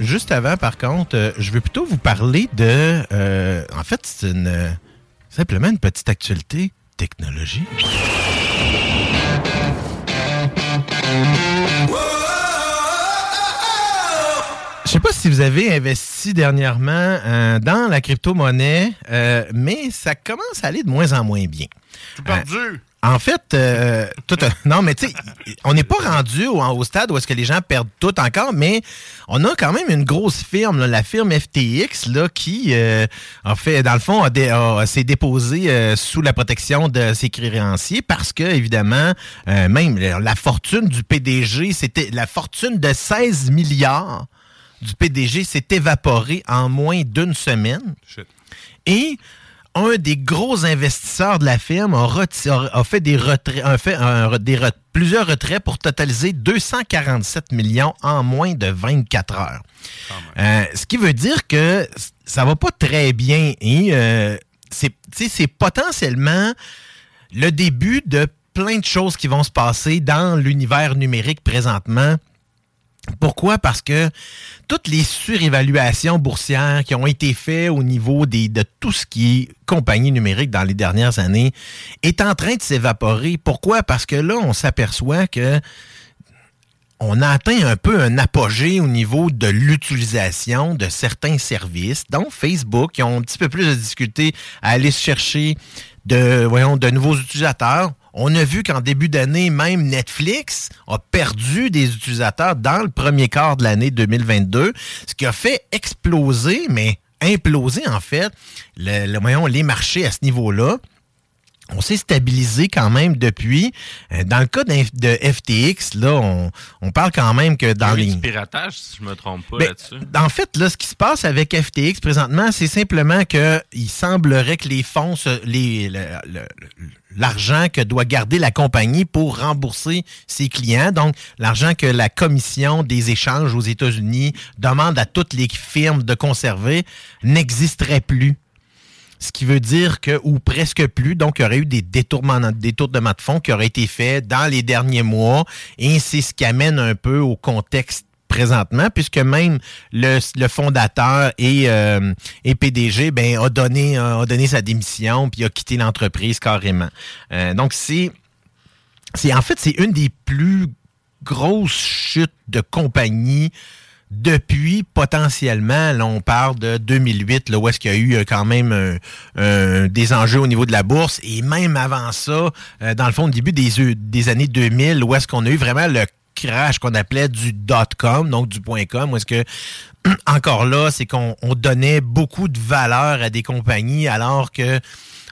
juste avant, par contre, euh, je veux plutôt vous parler de. euh, en fait, c'est une euh, simplement une petite actualité technologique. Je sais pas si vous avez investi dernièrement dans la crypto-monnaie, mais ça commence à aller de moins en moins bien. perdu. En fait, euh, tout, non, mais tu sais, on n'est pas rendu au, au stade où est-ce que les gens perdent tout encore, mais on a quand même une grosse firme, là, la firme FTX, là, qui euh, a fait, dans le fond, a dé- a- s'est déposée euh, sous la protection de ses créanciers parce que, évidemment, euh, même la la fortune du PDG, c'était la fortune de 16 milliards du PDG s'est évaporée en moins d'une semaine. Et un des gros investisseurs de la firme a, fait, des retraits, a fait un re- des re- plusieurs retraits pour totaliser 247 millions en moins de 24 heures. Euh, ce qui veut dire que ça va pas très bien et euh, c'est potentiellement le début de plein de choses qui vont se passer dans l'univers numérique présentement. Pourquoi? Parce que toutes les surévaluations boursières qui ont été faites au niveau de tout ce qui est compagnie numérique dans les dernières années est en train de s'évaporer. Pourquoi? Parce que là, on s'aperçoit que on a atteint un peu un apogée au niveau de l'utilisation de certains services, dont Facebook, qui ont un petit peu plus de difficulté à aller chercher de nouveaux utilisateurs. On a vu qu'en début d'année, même Netflix a perdu des utilisateurs dans le premier quart de l'année 2022, ce qui a fait exploser, mais imploser en fait, le, le- les marchés à ce niveau-là. On s'est stabilisé quand même depuis. Euh, Dans le cas de FTX, là, on, on parle quand même que dans les... du piratage, si je me trompe pas Ben, là-dessus. en fait, là, ce qui se passe avec FTX présentement, c'est simplement que il semblerait que les fonds, le- le- l'argent que doit garder la compagnie pour rembourser ses clients, donc l'argent que la commission des échanges aux États-Unis demande à toutes les firmes de conserver, n'existerait plus. Ce qui veut dire que, ou presque plus, donc il y aurait eu des détournements, détournements de fonds qui auraient été faits dans les derniers mois, et c'est ce qui amène un peu au contexte présentement, puisque même le, fondateur et, euh, et PDG ben, a, donné, a donné sa démission, puis a quitté l'entreprise carrément. Euh, donc c'est c'est en fait c'est une des plus grosses chutes de compagnie depuis potentiellement, là, on parle de 2008, là, où est-ce qu'il y a eu euh, quand même des enjeux au niveau de la bourse, et même avant ça, euh, dans le fond, au début des, des années 2000, où est-ce qu'on a eu vraiment le crash qu'on appelait du dot-com, donc du point-com, où est-ce que, encore là, c'est qu'on on donnait beaucoup de valeur à des compagnies, alors que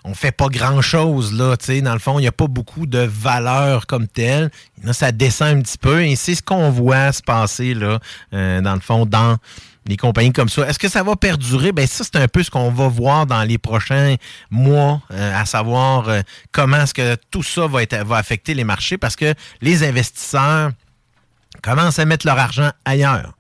on fait pas grand chose là, tu sais, dans le fond, il n'y a pas beaucoup de valeur comme telle. Là, ça descend un petit peu et c'est ce qu'on voit se passer là, euh, dans le fond, dans les compagnies comme ça. Est-ce que ça va perdurer? Ben ça, c'est un peu ce qu'on va voir dans les prochains mois, euh, à savoir euh, comment est-ce que tout ça va, être, va affecter les marchés parce que les investisseurs commencent à mettre leur argent ailleurs.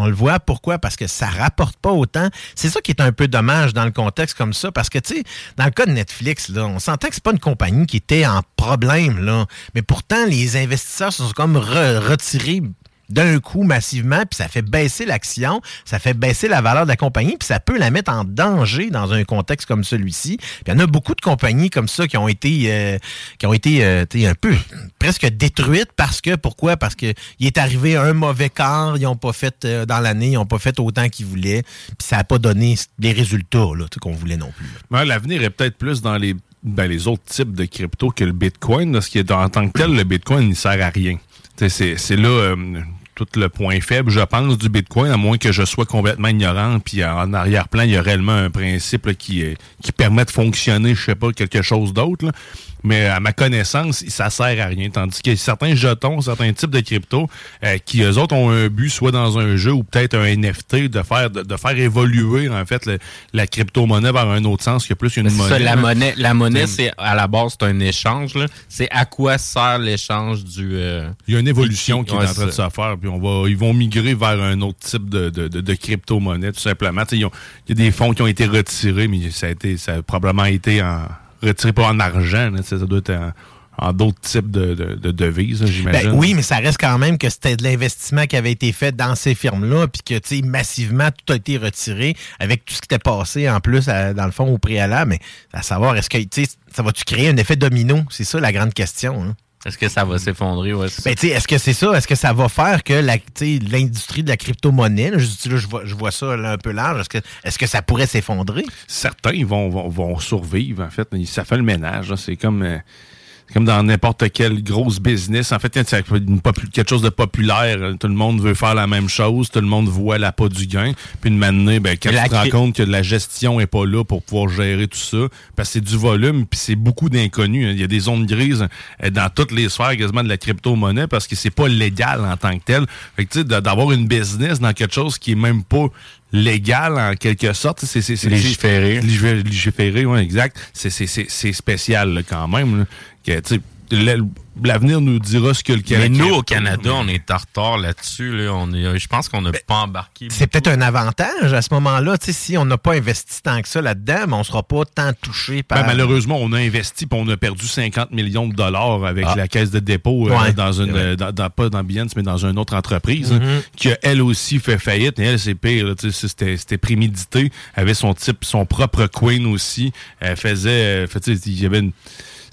On le voit, pourquoi? Parce que ça rapporte pas autant. C'est ça qui est un peu dommage dans le contexte comme ça, parce que, tu sais, dans le cas de Netflix, là, on s'entend que c'est pas une compagnie qui était en problème. Mais pourtant, les investisseurs se sont comme re- retirés d'un coup massivement, puis ça fait baisser l'action, ça fait baisser la valeur de la compagnie, puis ça peut la mettre en danger dans un contexte comme celui-ci. Il y en a beaucoup de compagnies comme ça qui ont été, euh, qui ont été euh, un peu presque détruites parce que, pourquoi? Parce que il est arrivé un mauvais quart, ils n'ont pas fait euh, dans l'année, ils n'ont pas fait autant qu'ils voulaient, puis ça n'a pas donné les résultats qu'on voulait non plus. Ouais, L'avenir est peut-être plus dans les, ben, les autres types de crypto que le Bitcoin, parce qu'en tant que tel, le Bitcoin ne sert à rien. C'est là tout le point faible, je pense, du Bitcoin, à moins que je sois complètement ignorant, puis en arrière-plan, il y a réellement un principe là, qui, est- qui permet de fonctionner, je sais pas, quelque chose d'autre. Mais à ma connaissance, ça sert à rien. Tandis que certains jetons, certains types de crypto, euh, qui eux autres ont un but, soit dans un jeu ou peut-être un NFT, de faire de, de faire évoluer en fait le- la crypto-monnaie vers un autre sens que plus une monnaie. ça, la monnaie, la monnaie, c'est à la base, c'est un échange. C'est à quoi sert l'échange du. euh, Il y a une évolution qui est en train de se faire, puis on va, ils vont migrer vers un autre type de, de, de- de crypto-monnaie, tout simplement. Il y a des fonds qui ont été retirés, mais ça a, été, ça a probablement été en, retiré pas en argent, là, ça doit être en, en d'autres types de, de, de devises, là, j'imagine. Ben oui, mais ça reste quand même que c'était de l'investissement qui avait été fait dans ces firmes-là, puis que, tu sais, massivement, tout a été retiré avec tout ce qui était passé en plus, à- dans le fond, au préalable. Mais à savoir, est-ce que, tu sais, ça va-tu créer un effet domino? C'est ça la grande question. hein. Est-ce que ça va s'effondrer? Ouais. Ben, tu sais, est-ce que c'est ça? Est-ce que ça va faire que la- tu sais, l'industrie de la crypto-monnaie, là, je, dis, là, je, vois, je vois ça là, un peu large, est-ce que, est-ce que ça pourrait s'effondrer? Certains vont, vont, vont survivre, en fait. Ça fait le ménage. C'est comme, euh, c'est comme dans n'importe quel grosse business. En fait, c'est quelque chose de populaire. Tout le monde veut faire la même chose. Tout le monde voit la pas du gain. Puis une année, ben, quand La tu te rends compte que la gestion est pas là pour pouvoir gérer tout ça, parce que c'est du volume, puis c'est beaucoup d'inconnus. hein. Il y a des zones grises euh, dans toutes les sphères quasiment de la crypto-monnaie parce que c'est pas légal en tant que tel. Fait que, tu sais, d'avoir une business dans quelque chose qui est même pas légal en quelque sorte, c'est Légiféré. Légifé- Légiféré, oui, exact. C'est- C'est c'est- c'est spécial là, quand même. là. Que, tu sais, l- L'avenir nous dira ce que le Mais Canada. nous, au Canada, on est en retard là-dessus. Là. On est, je pense qu'on n'a pas embarqué. C'est peut-être un avantage à ce moment-là. Si on n'a pas investi tant que ça là-dedans, mais on ne sera pas tant touché par. Ben, malheureusement, on a investi puis on a perdu 50 millions de dollars avec Ah. la caisse de dépôt euh, dans une dans, dans- pas dans Behance, mais dans une autre entreprise Mhm. hein, qui a elle aussi fait faillite. Et elle, c'est pire. C'était prémédité. Elle avait son type, son propre queen aussi. Elle faisait. euh, il y avait une-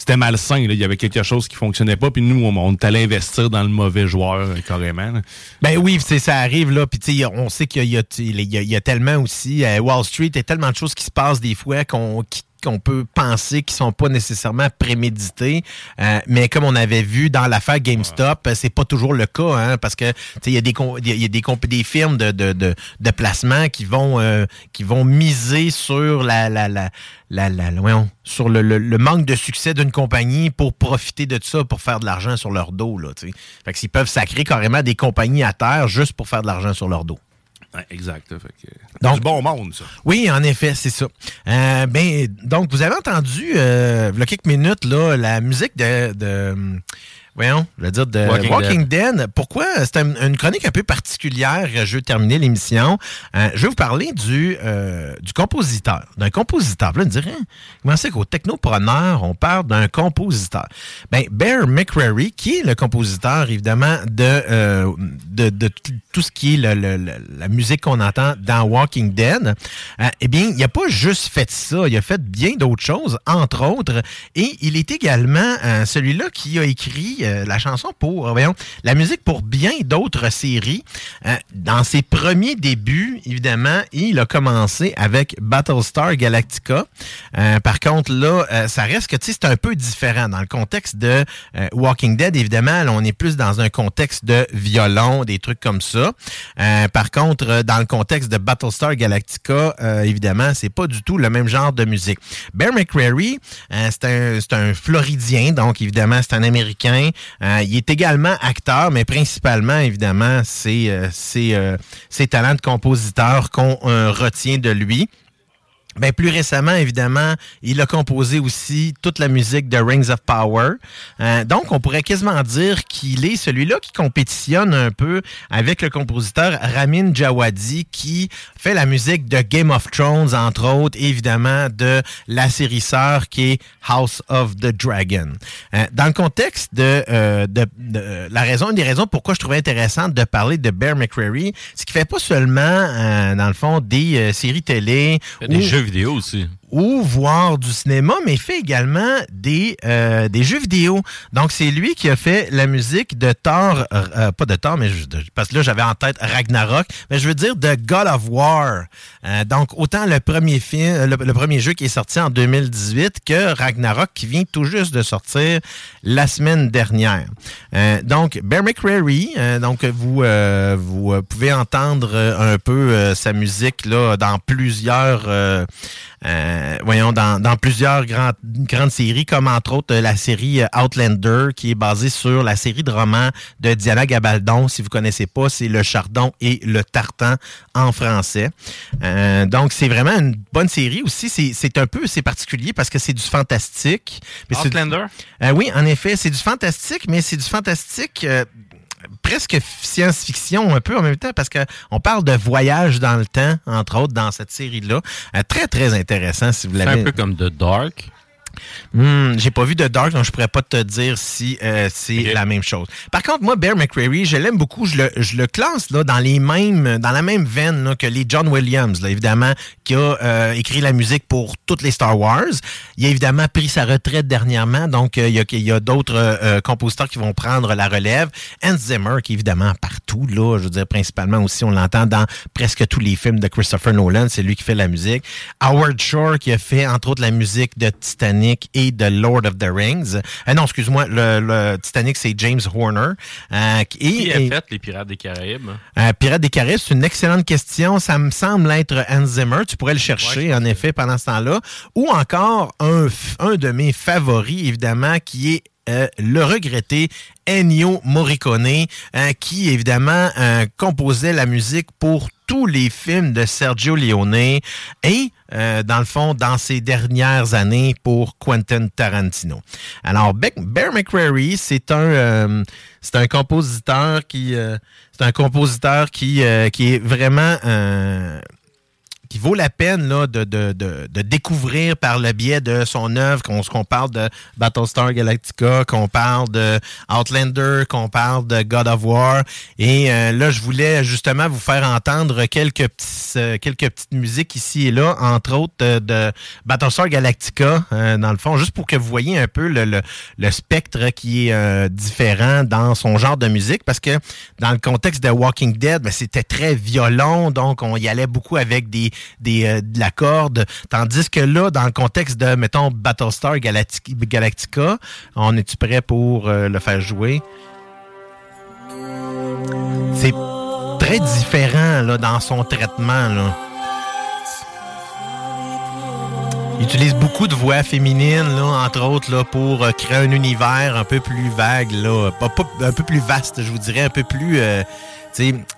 c'était malsain. là. Il y avait quelque chose qui fonctionnait pas. Puis nous, on, on est allé investir dans le mauvais joueur, euh, carrément. Ben oui, ça arrive là. Puis on sait qu'il y, a- tellement aussi à Wall Street, il y a tellement de choses qui se passent des fois qu'on qu'on peut penser qui sont pas nécessairement préméditées. Euh, mais comme on avait vu dans l'affaire GameStop, c'est pas toujours le cas, hein, parce que il y a des il y a- des, comp- des firmes de, de, de, de placement qui vont euh, qui vont miser sur la la la la, la- voyons, sur le, le- le manque de succès d'une compagnie pour profiter de ça pour faire de l'argent sur leur dos là. tu sais. Fait que s'ils peuvent sacrer carrément des compagnies à terre juste pour faire de l'argent sur leur dos. Ouais, exact. là. Fait que, Donc- du bon monde, ça. Oui, en effet, c'est ça. Euh, ben, donc, vous avez entendu, euh, il y a quelques minutes, là, la musique de, de voyons, je veux dire de Walking Walking, Dead. Pourquoi? C'est un- une chronique un peu particulière. Je veux terminer l'émission. Euh, je vais vous parler du, euh, du compositeur, d'un compositeur. Là, on dirait, hein, comment c'est qu'au technopreneur, on parle d'un compositeur? Ben, Bear McCreary, qui est le compositeur, évidemment, de, euh, de, tout ce qui est le- le- le- la musique qu'on entend dans Walking Dead, euh, eh bien, il n'a pas juste fait ça, il a fait bien d'autres choses, entre autres, et il est également euh, celui-là qui a écrit euh, la chanson pour, voyons, la musique pour bien d'autres séries. Euh, dans ses premiers débuts, évidemment, il a commencé avec Battlestar Galactica. Euh, par contre, là, euh, ça reste que, tu sais, c'est un peu différent. Dans le contexte de euh, Walking Dead, évidemment, on est plus dans un contexte de violon, des trucs comme ça. Euh, par contre, euh, dans le contexte de Battlestar Galactica, euh, évidemment, c'est pas du tout le même genre de musique. Bear McCreary, euh, c'est un, c'est un Floridien, donc évidemment, c'est un Américain. Euh, il est également acteur, mais principalement, évidemment, c'est euh, euh, ses talents de compositeur qu'on euh, retient de lui. Ben, plus récemment, évidemment, il a composé aussi toute la musique de Rings of Power. Euh, donc, on pourrait quasiment dire qu'il est celui-là qui compétitionne un peu avec le compositeur Ramin Djawadi, qui fait la musique de Game of Thrones, entre autres, et évidemment, de la série sœur qui est House of the Dragon. Euh, dans le contexte de, euh, de, de- la raison, une des raisons pourquoi je trouvais intéressant de parler de Bear McCreary, c'est qu'il fait pas seulement, euh, dans le fond, des euh, séries télé. Des ou- jeux vidéo aussi. Ou voir du cinéma, mais fait également des, euh, des jeux vidéo. Donc, c'est lui qui a fait la musique de Thor, euh, pas de Thor, mais je- parce que là, j'avais en tête Ragnarok, mais je veux dire de God of War. Euh, donc, autant le premier film, le, le premier jeu qui est sorti en 2018 que Ragnarok qui vient tout juste de sortir la semaine dernière. Donc, Bear McCreary, donc vous, vous pouvez entendre un peu sa musique là dans plusieurs euh, voyons, dans, dans plusieurs grandes, grandes séries, comme entre autres euh, la série euh, Outlander, qui est basée sur la série de romans de Diana Gabaldon. Si vous connaissez pas, c'est Le Chardon et Le Tartan en français. Euh, donc, c'est vraiment une bonne série aussi. C'est c'est un peu, c'est particulier parce que c'est du fantastique. Mais Outlander? Euh, oui, en effet, c'est du fantastique, mais c'est du fantastique... euh, presque science-fiction un peu en même temps parce que on parle de voyage dans le temps entre autres dans cette série là très très intéressant si vous C'est l'avez un peu comme The Dark. Hmm, j'ai pas vu de Dark, donc je pourrais pas te dire si euh, c'est la même chose. Par contre, moi, Bear McCreary, je l'aime beaucoup. Je le, je le classe là dans les mêmes, dans la même veine là, que les John Williams, là, évidemment, qui a euh, écrit la musique pour toutes les Star Wars. Il a évidemment pris sa retraite dernièrement, donc euh, il y a, il y a d'autres compositeurs qui vont prendre la relève. Hans Zimmer, qui est évidemment partout, là, je veux dire, principalement aussi, on l'entend dans presque tous les films de Christopher Nolan, c'est lui qui fait la musique. Howard Shore, qui a fait, entre autres, la musique de Titanic et de Lord of the Rings. Euh, non, excuse-moi, le, le Titanic, c'est James Horner. Euh, et, Qui a et- fait Les Pirates des Caraïbes? euh, Pirates des Caraïbes, c'est une excellente question. Ça me semble être Hans Zimmer. Tu pourrais le chercher, en effet, pendant ce temps-là. Ou encore un, de mes favoris, évidemment, qui est euh, le regretté Ennio Morricone, euh, qui, évidemment, euh, composait la musique pour tous les films de Sergio Leone et, euh, dans le fond, dans ces dernières années pour Quentin Tarantino. Alors, Bear McCreary, c'est un, euh, c'est un compositeur qui, euh, c'est un compositeur qui, euh, qui est vraiment euh, vaut la peine là, de, de, de, de découvrir par le biais de son œuvre, qu'on qu'on parle de Battlestar Galactica, qu'on parle de Outlander, qu'on parle de God of War. Et euh, là, je voulais justement vous faire entendre quelques, petits, euh, quelques petites musiques ici et là, entre autres euh, de Battlestar Galactica, euh, dans le fond, juste pour que vous voyez un peu le, le, le spectre qui est euh, différent dans son genre de musique, parce que dans le contexte de Walking Dead, ben, c'était très violent, donc on y allait beaucoup avec des, euh, de la corde, tandis que là, dans le contexte de, mettons, Battlestar Galacti- Galactica, on est-tu prêt pour euh, le faire jouer? C'est très différent là, dans son traitement. Là. Il utilise beaucoup de voix féminines, là, entre autres, là, pour euh, créer un univers un peu plus vague, là, un peu plus vaste, je vous dirais, un peu plus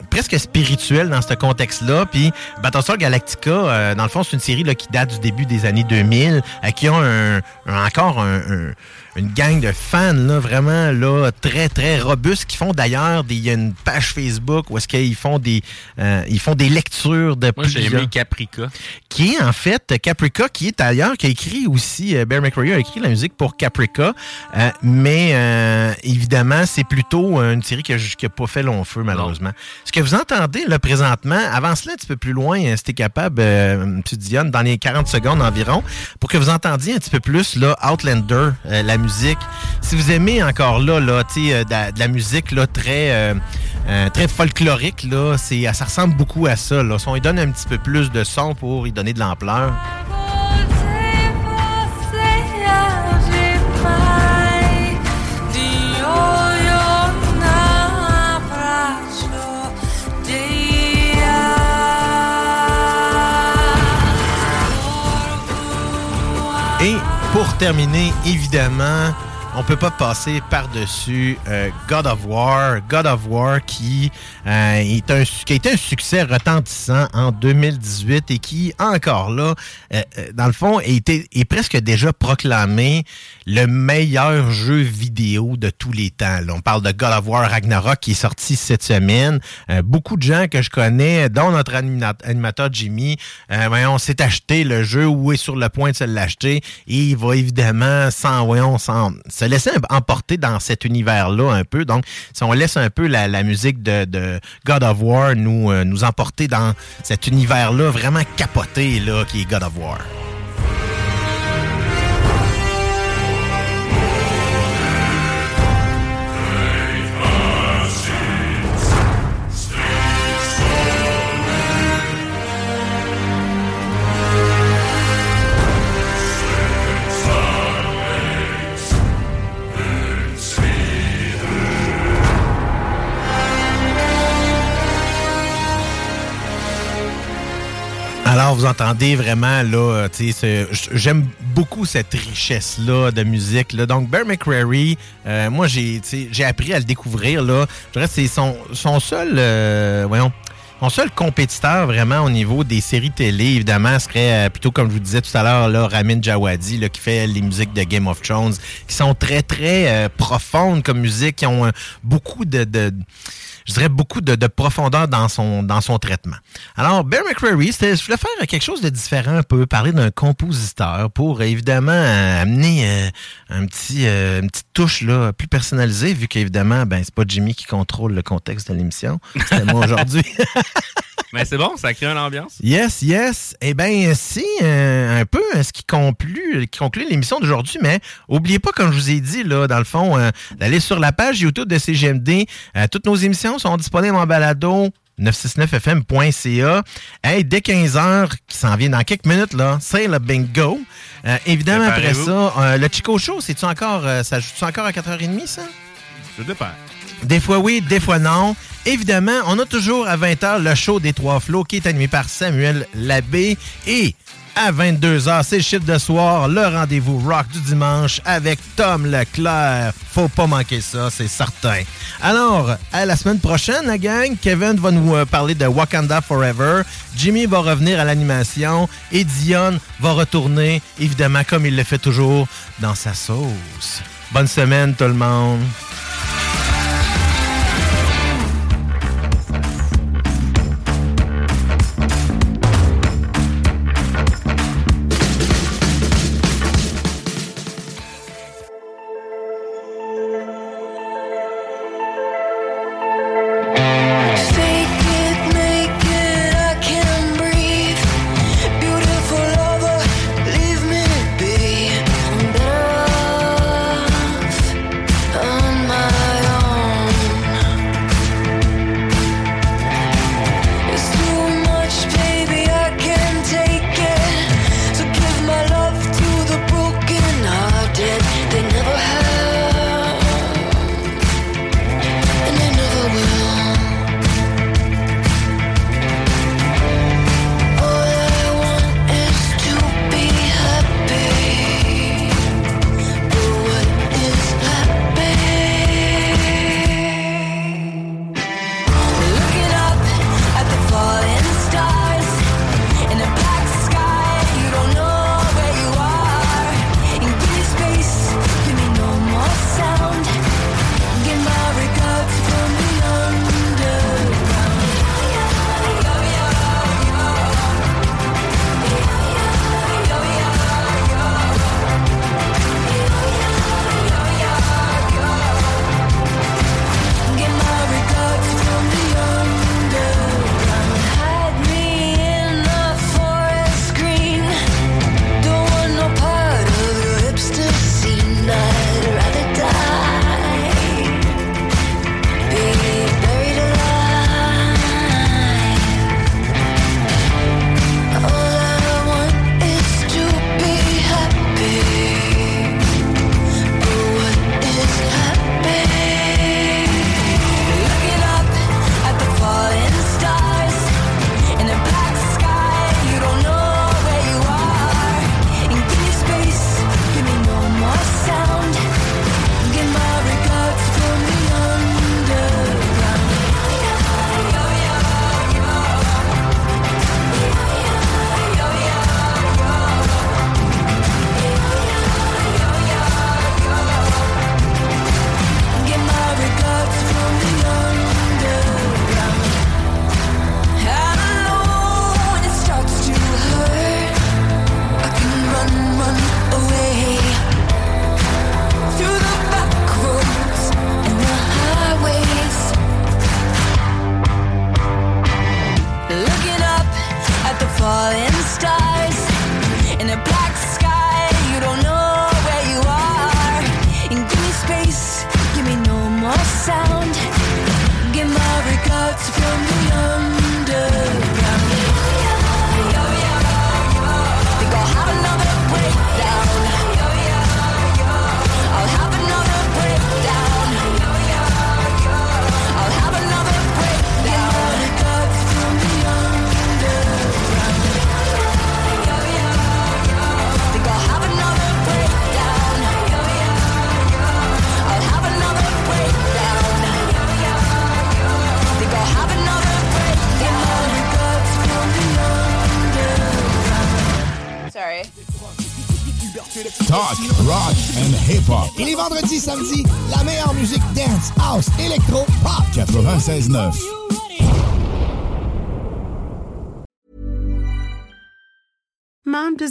presque spirituel dans ce contexte-là. Puis Battlestar Galactica, euh, dans le fond, c'est une série qui date du début des années 2000, euh, qui a un, encore un- une gang de fans là, vraiment là, très, très robustes qui font d'ailleurs des. Il y a une page Facebook où est-ce qu'ils font des euh, ils font des lectures de Moi, j'ai aimé Caprica. qui est en fait Caprica, qui est ailleurs, qui a écrit aussi, euh, Bear McCreary a écrit la musique pour Caprica, euh, mais euh, évidemment, c'est plutôt une série qui n'a pas fait long feu, malheureusement. Ce que vous entendez là présentement, avance-le un petit peu plus loin, euh, si t'es capable, euh, M. Dionne, dans les 40 secondes environ, pour que vous entendiez un petit peu plus là, Outlander, la musique. Si vous aimez encore là, euh, de, la- musique là, très, euh, euh, folklorique, là, ça ressemble beaucoup à ça. Là. On donne un petit peu plus de son pour y donner de l'ampleur. Pour terminer, évidemment, on peut pas passer par-dessus euh, God of War. God of War qui, euh, est un, qui a été un succès retentissant en 2018 et qui, encore là, euh, euh, dans le fond, été, est presque déjà proclamé le meilleur jeu vidéo de tous les temps. là. On parle de God of War Ragnarok qui est sorti cette semaine. Beaucoup de gens que je connais, dont notre anima- animateur Jimmy, euh, voyons, s'est acheté le jeu ou est sur le point de se l'acheter et il va évidemment sans, voyons, laisser emporter dans cet univers-là un peu. Donc, si on laisse un peu la, musique de, de God of War nous, euh, nous emporter dans cet univers-là vraiment capoté là, qui est God of War. Alors, vous entendez vraiment, là, tu sais, j'aime beaucoup cette richesse-là de musique. Là. Donc, Bear McCreary, euh, moi, j'ai appris à le découvrir, là. Je dirais que c'est son, seul, euh, voyons, son seul compétiteur vraiment au niveau des séries télé, évidemment, serait euh, plutôt, comme je vous disais tout à l'heure, là, Ramin Djawadi, là, qui fait les musiques de Game of Thrones, qui sont très, très euh, profondes comme musique, qui ont euh, beaucoup de... de je dirais beaucoup de, de profondeur dans son, dans son traitement. Alors, Bear McCreary, c'était- je voulais faire quelque chose de différent un peu, parler d'un compositeur pour évidemment amener euh, un petit, euh, une petite touche là, plus personnalisée, vu qu'évidemment, ben, c'est pas Jimmy qui contrôle le contexte de l'émission. C'est moi aujourd'hui. Mais c'est bon, ça crée une ambiance. Yes, yes. Eh bien, c'est euh, un peu euh, ce qui conclut, qui conclut l'émission d'aujourd'hui, mais oubliez pas, comme je vous ai dit, là, dans le fond, euh, d'aller sur la page YouTube de CGMD. Euh, toutes nos émissions sont disponibles en balado 969fm.ca. Hey, dès 15h, qui s'en vient dans quelques minutes, là, c'est le bingo. Euh, évidemment, après ça, euh, le Chico Show, c'est-tu encore, euh, ça joue-tu encore à 4h30, ça? Ça dépend. Des fois oui, des fois non. Évidemment, on a toujours à 20h le show des Trois Flots qui est animé par Samuel Labbé. Et à 22h, c'est le chiffre de soir, le rendez-vous rock du dimanche avec Tom Leclerc. Faut pas manquer ça, c'est certain. Alors, à la semaine prochaine, la gang. Kevin va nous euh, parler de Wakanda Forever. Jimmy va revenir à l'animation. Et Dion va retourner, évidemment, comme il le fait toujours, dans sa sauce. Bonne semaine, tout le monde.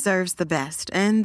Deserves the best, and